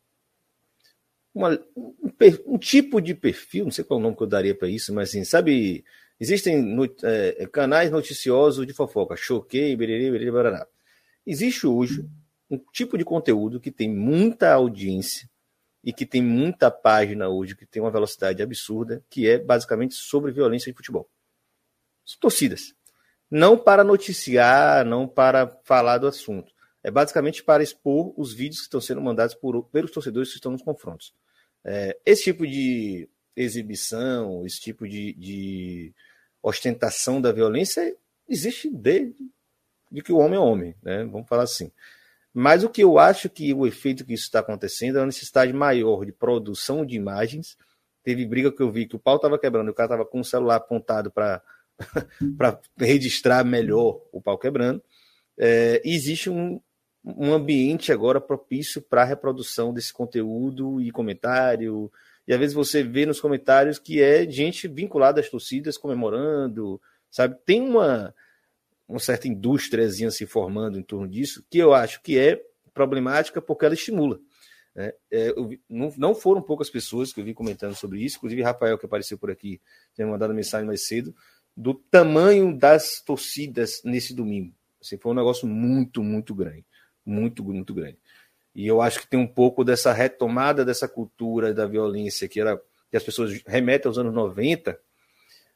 uma um, um, tipo de perfil, não sei qual é o nome que eu daria para isso, mas assim, sabe, existem no, é, canais noticiosos de fofoca, choquei, bererê, bererê, barará. Existe hoje um tipo de conteúdo que tem muita audiência, e que tem muita página hoje, que tem uma velocidade absurda, que é basicamente sobre violência de futebol. Torcidas. Não para noticiar, não para falar do assunto. É basicamente para expor os vídeos que estão sendo mandados por, pelos torcedores que estão nos confrontos. É, esse tipo de exibição, esse tipo de, de ostentação da violência existe desde de que o homem é homem, né? Vamos falar assim. Mas o que eu acho que o efeito que isso está acontecendo é uma necessidade maior de produção de imagens. Teve briga que eu vi que o pau estava quebrando, o cara estava com o celular apontado para registrar melhor o pau quebrando. É, existe um, um ambiente agora propício para a reprodução desse conteúdo e comentário. E às vezes você vê nos comentários que é gente vinculada às torcidas comemorando, sabe? Tem uma, uma certa indústriazinha se formando em torno disso, que eu acho que é problemática porque ela estimula. Né? É, vi, não, não, foram poucas pessoas que eu vi comentando sobre isso, inclusive Rafael, que apareceu por aqui, tinha mandado mensagem mais cedo, do tamanho das torcidas nesse domingo. Assim, foi um negócio muito, muito grande. Muito, muito grande. E eu acho que tem um pouco dessa retomada dessa cultura da violência que, era, que as pessoas remetem aos anos 90,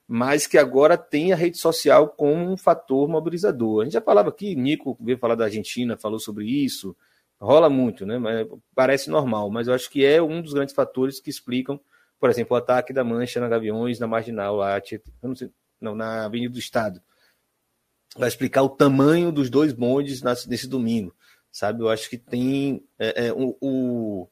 mas que agora tem a rede social como um fator mobilizador. A gente já falava aqui, Nico veio falar da Argentina, falou sobre isso, rola muito, né? Mas parece normal, mas eu acho que é um dos grandes fatores que explicam, por exemplo, o ataque da Mancha na Gaviões, na Marginal, lá, não, sei, não, na Avenida do Estado. Vai explicar o tamanho dos dois bondes nesse domingo, sabe? Eu acho que tem é, é, o, o,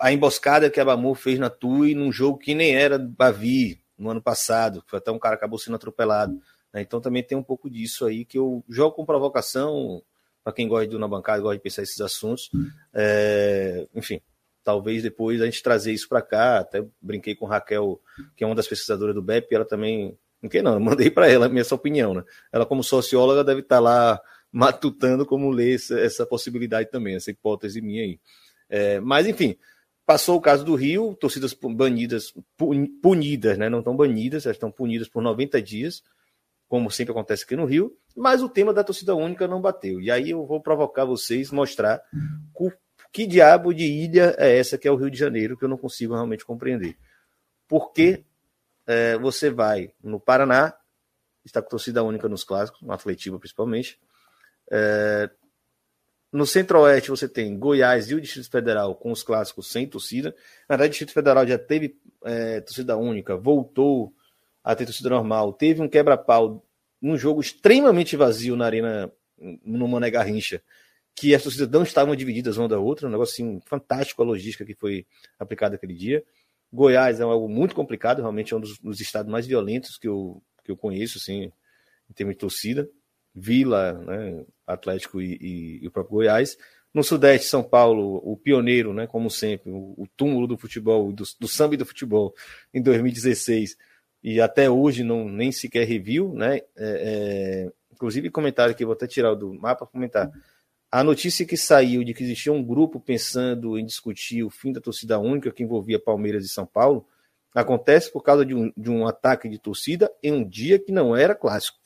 a emboscada que a Bamu fez na Tui num jogo que nem era Bavi, no ano passado, que até um cara acabou sendo atropelado. Né? Então também tem um pouco disso aí que eu jogo com provocação, para quem gosta de ir na bancada, gosta de pensar esses assuntos. É, enfim, talvez depois a gente trazer isso para cá. Até brinquei com Raquel, que é uma das pesquisadoras do BEP, ela também. Não que não, mandei para ela a minha opinião, né? Ela, como socióloga, deve estar tá lá matutando como ler essa, essa possibilidade também, essa hipótese minha aí. É, mas, enfim, Passou o caso do Rio, torcidas banidas, punidas, né? não estão banidas, elas estão punidas por 90 dias, como sempre acontece aqui no Rio, mas o tema da torcida única não bateu. E aí eu vou provocar vocês, mostrar que diabo de ilha é essa que é o Rio de Janeiro, que eu não consigo realmente compreender. Porque é, você vai no Paraná, está com torcida única nos clássicos, no Atletiva principalmente, é, no Centro-Oeste você tem Goiás e o Distrito Federal com os clássicos sem torcida. Na verdade, o Distrito Federal já teve é, torcida única, voltou a ter torcida normal, teve um quebra-pau num jogo extremamente vazio na arena no Mané Garrincha, que as torcidas não estavam divididas uma da outra, um negócio assim, fantástico a logística que foi aplicada aquele dia. Goiás é algo muito complicado, realmente é um dos, dos estados mais violentos que eu, que eu conheço, assim, em termos de torcida. Vila, né, Atlético e, e, e, o próprio Goiás. No Sudeste, São Paulo, o pioneiro, né, como sempre, o, o túmulo do futebol, do, do samba e do futebol, em 2016. E até hoje não nem sequer review, né? É, é, inclusive, comentário que vou até tirar do mapa para comentar. A notícia que saiu de que existia um grupo pensando em discutir o fim da torcida única que envolvia Palmeiras e São Paulo acontece por causa de um, de um ataque de torcida em um dia que não era clássico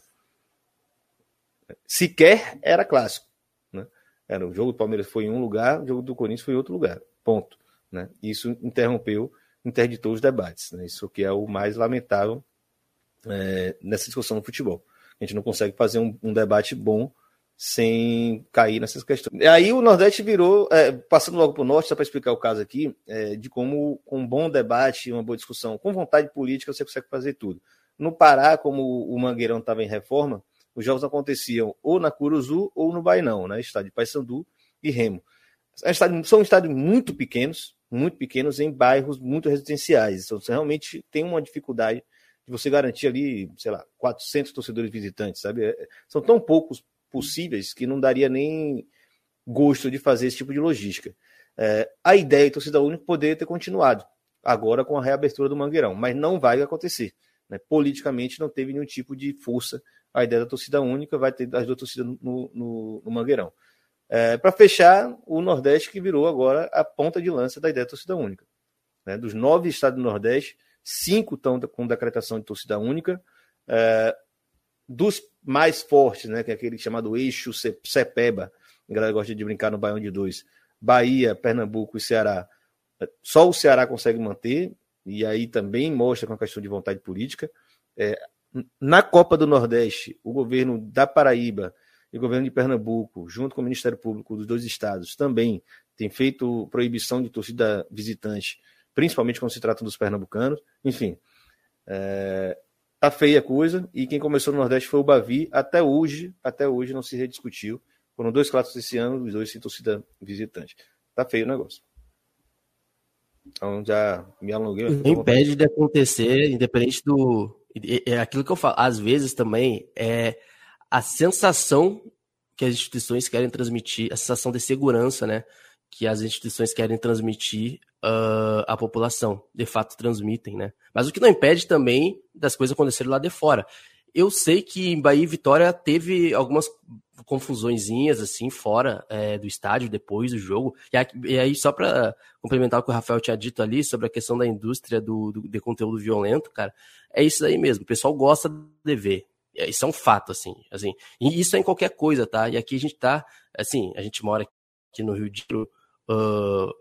sequer era clássico. Né? Era, o jogo do Palmeiras foi em um lugar, o jogo do Corinthians foi em outro lugar. Ponto. Né? Isso interrompeu, interditou os debates. Né? Isso que é o mais lamentável é, nessa discussão do futebol. A gente não consegue fazer um, um debate bom sem cair nessas questões. E aí o Nordeste virou, é, passando logo para o Norte, só para explicar o caso aqui, é, de como com um bom debate, uma boa discussão, com vontade política, você consegue fazer tudo. No Pará, como o Mangueirão estava em reforma, os jogos aconteciam ou na Curuzu ou no Bainão, né? Estádio Paysandu e Remo. São estádios muito pequenos, muito pequenos em bairros muito residenciais. Então, você realmente tem uma dificuldade de você garantir ali, sei lá, 400 torcedores visitantes, sabe? É, são tão poucos possíveis que não daria nem gosto de fazer esse tipo de logística. É, a ideia de torcida única poderia ter continuado agora com a reabertura do Mangueirão, mas não vai acontecer. Né? Politicamente não teve nenhum tipo de força a ideia da torcida única, vai ter as duas torcidas no, no, no Mangueirão. É, Para fechar, o Nordeste que virou agora a ponta de lança da ideia da torcida única. Né? Dos nove estados do Nordeste, cinco estão com decretação de torcida única. É, dos mais fortes, né, que é aquele chamado eixo Cepeba, a galera gosta de brincar no Baião de Dois, Bahia, Pernambuco e Ceará. É, só o Ceará consegue manter, e aí também mostra com a questão de vontade política. É, na Copa do Nordeste, o governo da Paraíba e o governo de Pernambuco, junto com o Ministério Público dos dois estados, também tem feito proibição de torcida visitante, principalmente quando se trata dos pernambucanos. Enfim, é, tá feia a coisa, e quem começou no Nordeste foi o Bavi, até hoje, até hoje não se rediscutiu. Foram dois clássicos esse ano, os dois sem torcida visitante. Tá feio o negócio. Então já me alonguei. Não impede de acontecer, independente do. É aquilo que eu falo, às vezes também é a sensação que as instituições querem transmitir, a sensação de segurança, né? Que as instituições querem transmitir uh, à população. De fato, transmitem, né? Mas o que não impede também das coisas acontecerem lá de fora. Eu sei que em Bahia e Vitória teve algumas confusõezinhas assim fora é, do estádio depois do jogo. E aí, só para complementar o que o Rafael tinha dito ali sobre a questão da indústria do, do, de conteúdo violento, cara, é isso aí mesmo. O pessoal gosta de ver. Isso é um fato, assim, assim. E isso é em qualquer coisa, tá? E aqui a gente tá, assim, a gente mora aqui no Rio de Janeiro, uh,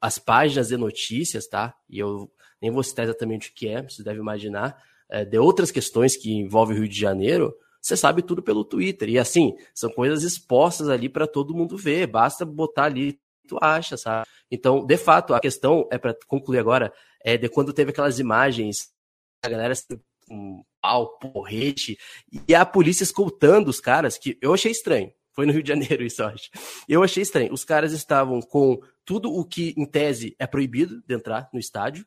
as páginas de notícias, tá? E eu nem vou citar exatamente o que é, vocês devem imaginar, é, de outras questões que envolvem o Rio de Janeiro, você sabe tudo pelo Twitter. E assim, são coisas expostas ali para todo mundo ver. Basta botar ali, tu acha, sabe? Então, de fato, a questão é para concluir agora, é de quando teve aquelas imagens, a galera com pau, porrete, e a polícia escoltando os caras, que eu achei estranho. Foi no Rio de Janeiro isso, eu acho. Eu achei estranho. Os caras estavam com tudo o que, em tese, é proibido de entrar no estádio,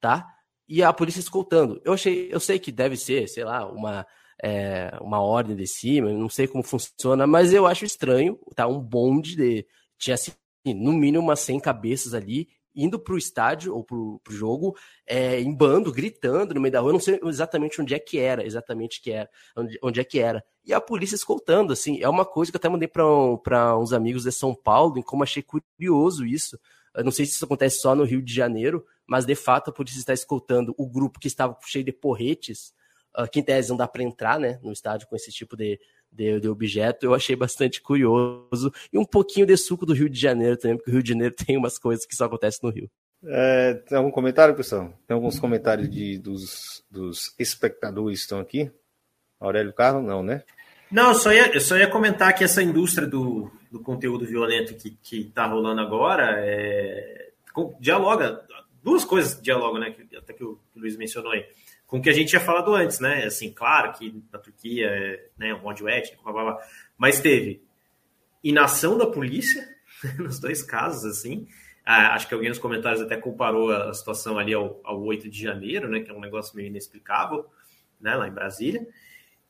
tá? E a polícia escoltando. Eu achei, eu sei que deve ser, sei lá, uma é, uma ordem de cima, não sei como funciona, mas eu acho estranho, tá? Um bonde de. Tinha assim, no mínimo umas 100 cabeças ali, indo para o estádio ou para o jogo, é, em bando, gritando no meio da rua. Eu não sei exatamente onde é que era, exatamente que era, onde, onde é que era. E a polícia escoltando, assim, é uma coisa que eu até mandei para um, uns amigos de São Paulo, em como achei curioso isso. Eu não sei se isso acontece só no Rio de Janeiro, mas de fato a polícia está escoltando o grupo que estava cheio de porretes uh, que em tese não dá para entrar né, no estádio com esse tipo de, de, de, objeto, eu achei bastante curioso. E um pouquinho de suco do Rio de Janeiro também, porque o Rio de Janeiro tem umas coisas que só acontecem no Rio. É, tem algum comentário, pessoal? Tem alguns comentários de, dos, dos espectadores que estão aqui? Aurélio Carlos, não, né? Não, eu só ia, eu só ia comentar que essa indústria do, do conteúdo violento que, que tá rolando agora é, dialoga, duas coisas dialogam, né? Até que o, que o Luiz mencionou aí com o que a gente tinha falado antes, né? Assim, claro que na Turquia é né, um ódio étnico, blá, blá, blá, mas teve inação da polícia nos dois casos, assim. Ah, acho que alguém nos comentários até comparou a situação ali ao, ao 8 de janeiro, né? Que é um negócio meio inexplicável, né? Lá em Brasília.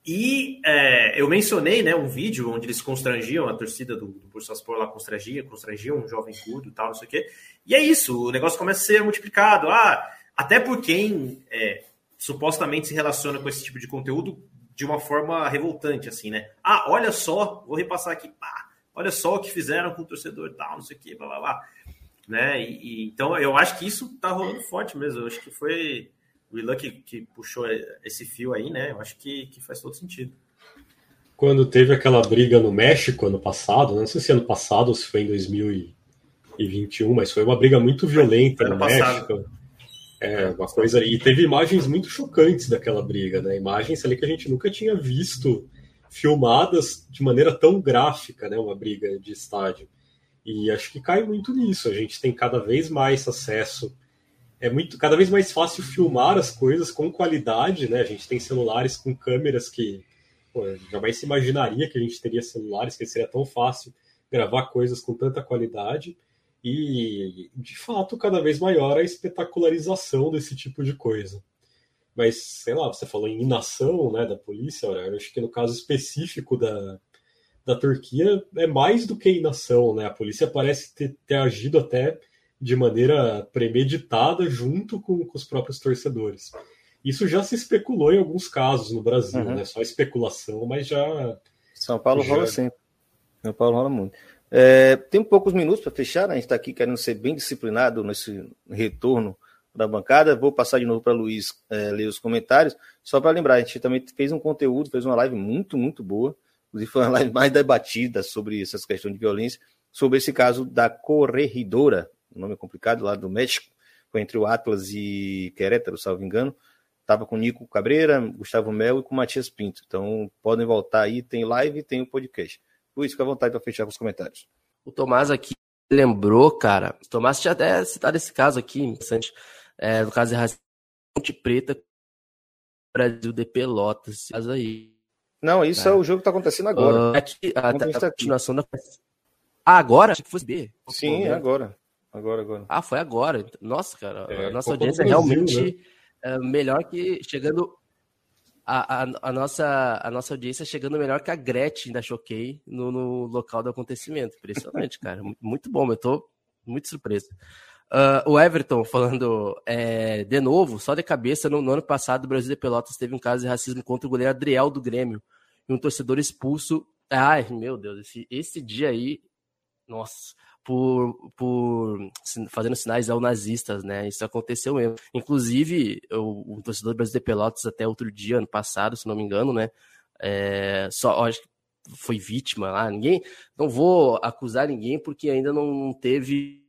E é, eu mencionei né, um vídeo onde eles constrangiam, a torcida do, do Bursaspor lá constrangia, constrangiam um jovem curdo e tal, não sei o quê. E é isso, o negócio começa a ser multiplicado. Ah, até por quem é, supostamente se relaciona com esse tipo de conteúdo de uma forma revoltante, assim, né? Ah, olha só, vou repassar aqui, pá, olha só o que fizeram com o torcedor tal, não sei o que, blá blá blá. Né? E, e, então eu acho que isso tá rolando forte mesmo. Eu acho que foi o Ilan que, que puxou esse fio aí, né? Eu acho que, que faz todo sentido. Quando teve aquela briga no México ano passado, não sei se ano passado ou se foi em 2021, mas foi uma briga muito violenta no passado. México é, uma coisa. E teve imagens muito chocantes daquela briga, né? Imagens ali que a gente nunca tinha visto filmadas de maneira tão gráfica, né? Uma briga de estádio. E acho que cai muito nisso. A gente tem cada vez mais acesso. É muito, cada vez mais fácil filmar as coisas com qualidade, né? A gente tem celulares com câmeras que pô, jamais se imaginaria que a gente teria celulares, que seria tão fácil gravar coisas com tanta qualidade e, de fato, cada vez maior a espetacularização desse tipo de coisa. Mas, sei lá, você falou em inação né, da polícia, eu acho que no caso específico da, da Turquia é mais do que inação, né? A polícia parece ter, ter agido até de maneira premeditada junto com, com, os próprios torcedores. Isso já se especulou em alguns casos no Brasil, uhum. né? Só especulação, mas já. São Paulo já... rola sempre. São Paulo rola muito. É, tem poucos minutos para fechar, né? a gente está aqui querendo ser bem disciplinado nesse retorno da bancada. Vou passar de novo para Luiz é, ler os comentários. Só para lembrar, a gente também fez um conteúdo, fez uma live muito, muito boa. Inclusive, foi uma live mais debatida sobre essas questões de violência, sobre esse caso da Corregidora, nome complicado, lá do México, foi entre o Atlas e Querétaro, salvo engano. Estava com Nico Cabreira, Gustavo Mel e com Matias Pinto. Então, podem voltar aí, tem live e tem o podcast. Luiz, fica à vontade para fechar com os comentários. O Tomás aqui lembrou, cara. O Tomás tinha até citado esse caso aqui, interessante. É, no caso de Ponte Preta Brasil de Pelotas. Mas aí. Não, isso é, é o jogo que está acontecendo agora. Uh, aqui, a, a, a continuação da. Ah, agora? Achei que fosse B. Sim, é agora. Agora, agora. Ah, foi agora. Nossa, cara, é, a nossa audiência é realmente né? é, melhor que chegando. A, a, nossa, a nossa audiência chegando melhor que a Gretchen da Choquei no, no local do acontecimento. Impressionante, cara. Muito bom, eu tô muito surpreso. Uh, o Everton falando é, de novo, só de cabeça, no, no, ano passado o Brasil de Pelotas teve um caso de racismo contra o goleiro Adriel do Grêmio e um torcedor expulso. Ai, meu Deus, esse, esse dia aí, nossa, por, por fazendo sinais ao nazistas, né? Isso aconteceu mesmo. Inclusive, o, o torcedor do Brasil de Pelotas até outro dia, ano passado, se não me engano, né? É, só, acho que foi vítima lá. Ninguém, não vou acusar ninguém porque ainda não teve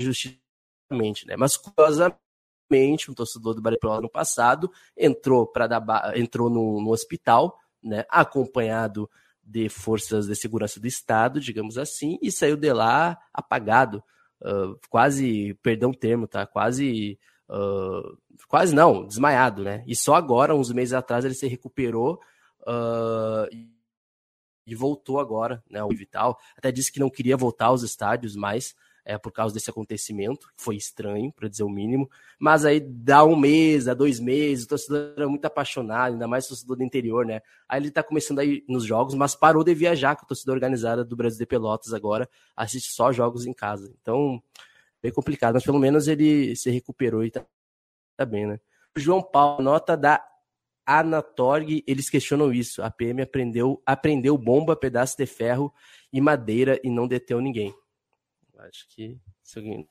justiçamente, né? Mas curiosamente, um torcedor do Barcelona no passado entrou para entrou no, no hospital, né? Acompanhado de forças de segurança do Estado, digamos assim, e saiu de lá apagado, uh, quase, perdão o termo, tá? Quase, uh, quase não, desmaiado, né? E só agora, uns meses atrás, ele se recuperou uh, e voltou agora, né? O Vital até disse que não queria voltar aos estádios mais, é, por causa desse acontecimento, foi estranho, para dizer o mínimo. Mas aí dá um mês, dá dois meses, o torcedor é muito apaixonado, ainda mais o torcedor do interior, né? Aí ele tá começando aí nos jogos, mas parou de viajar com a torcida organizada do Brasil de Pelotas agora, assiste só jogos em casa. Então, bem complicado, mas pelo menos ele se recuperou e tá, tá bem, né? O João Paulo, nota da Anatorg, eles questionam isso. A PM aprendeu, aprendeu bomba, pedaço de ferro e madeira e não deteu ninguém. Acho que se alguém,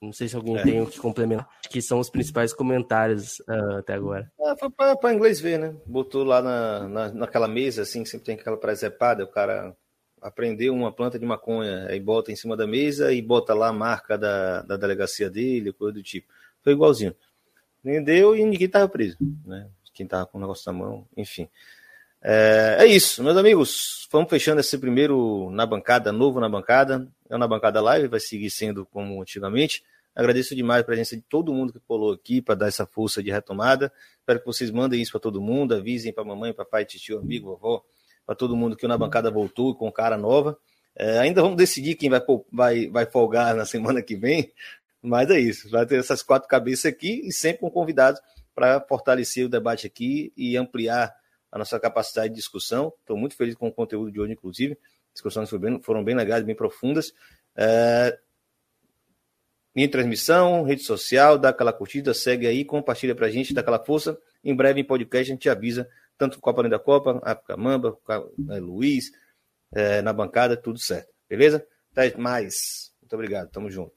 não sei se alguém é. tem o que complementar. Acho que são os principais comentários uh, até agora. É, foi para inglês ver, né? Botou lá na, na, naquela mesa, assim, sempre tem aquela presepada, o cara aprendeu uma planta de maconha, aí bota em cima da mesa e bota lá a marca da, da delegacia dele, coisa do tipo. Foi igualzinho. Vendeu e ninguém tava preso, né? Quem tava com o negócio na mão, enfim. É, é, isso, meus amigos. Vamos fechando esse primeiro na bancada, novo na bancada. É na bancada live, vai seguir sendo como antigamente. Agradeço demais a presença de todo mundo que colou aqui para dar essa força de retomada. Espero que vocês mandem isso para todo mundo, avisem para mamãe, papai, tio, amigo, vovó, para todo mundo que o Na Bancada voltou com cara nova. É, ainda vamos decidir quem vai, vai, vai folgar na semana que vem, mas é isso. Vai ter essas quatro cabeças aqui e sempre com convidados para fortalecer o debate aqui e ampliar a nossa capacidade de discussão. Estou muito feliz com o conteúdo de hoje, inclusive. Discussões foram bem, foram bem legais, bem profundas. É... Em transmissão, rede social, dá aquela curtida, segue aí, compartilha pra gente, dá aquela força. Em breve em podcast a gente avisa tanto Copa Além da Copa, África Mamba, é, Luiz, é, na bancada, tudo certo. Beleza? Até mais. Muito obrigado. Tamo junto.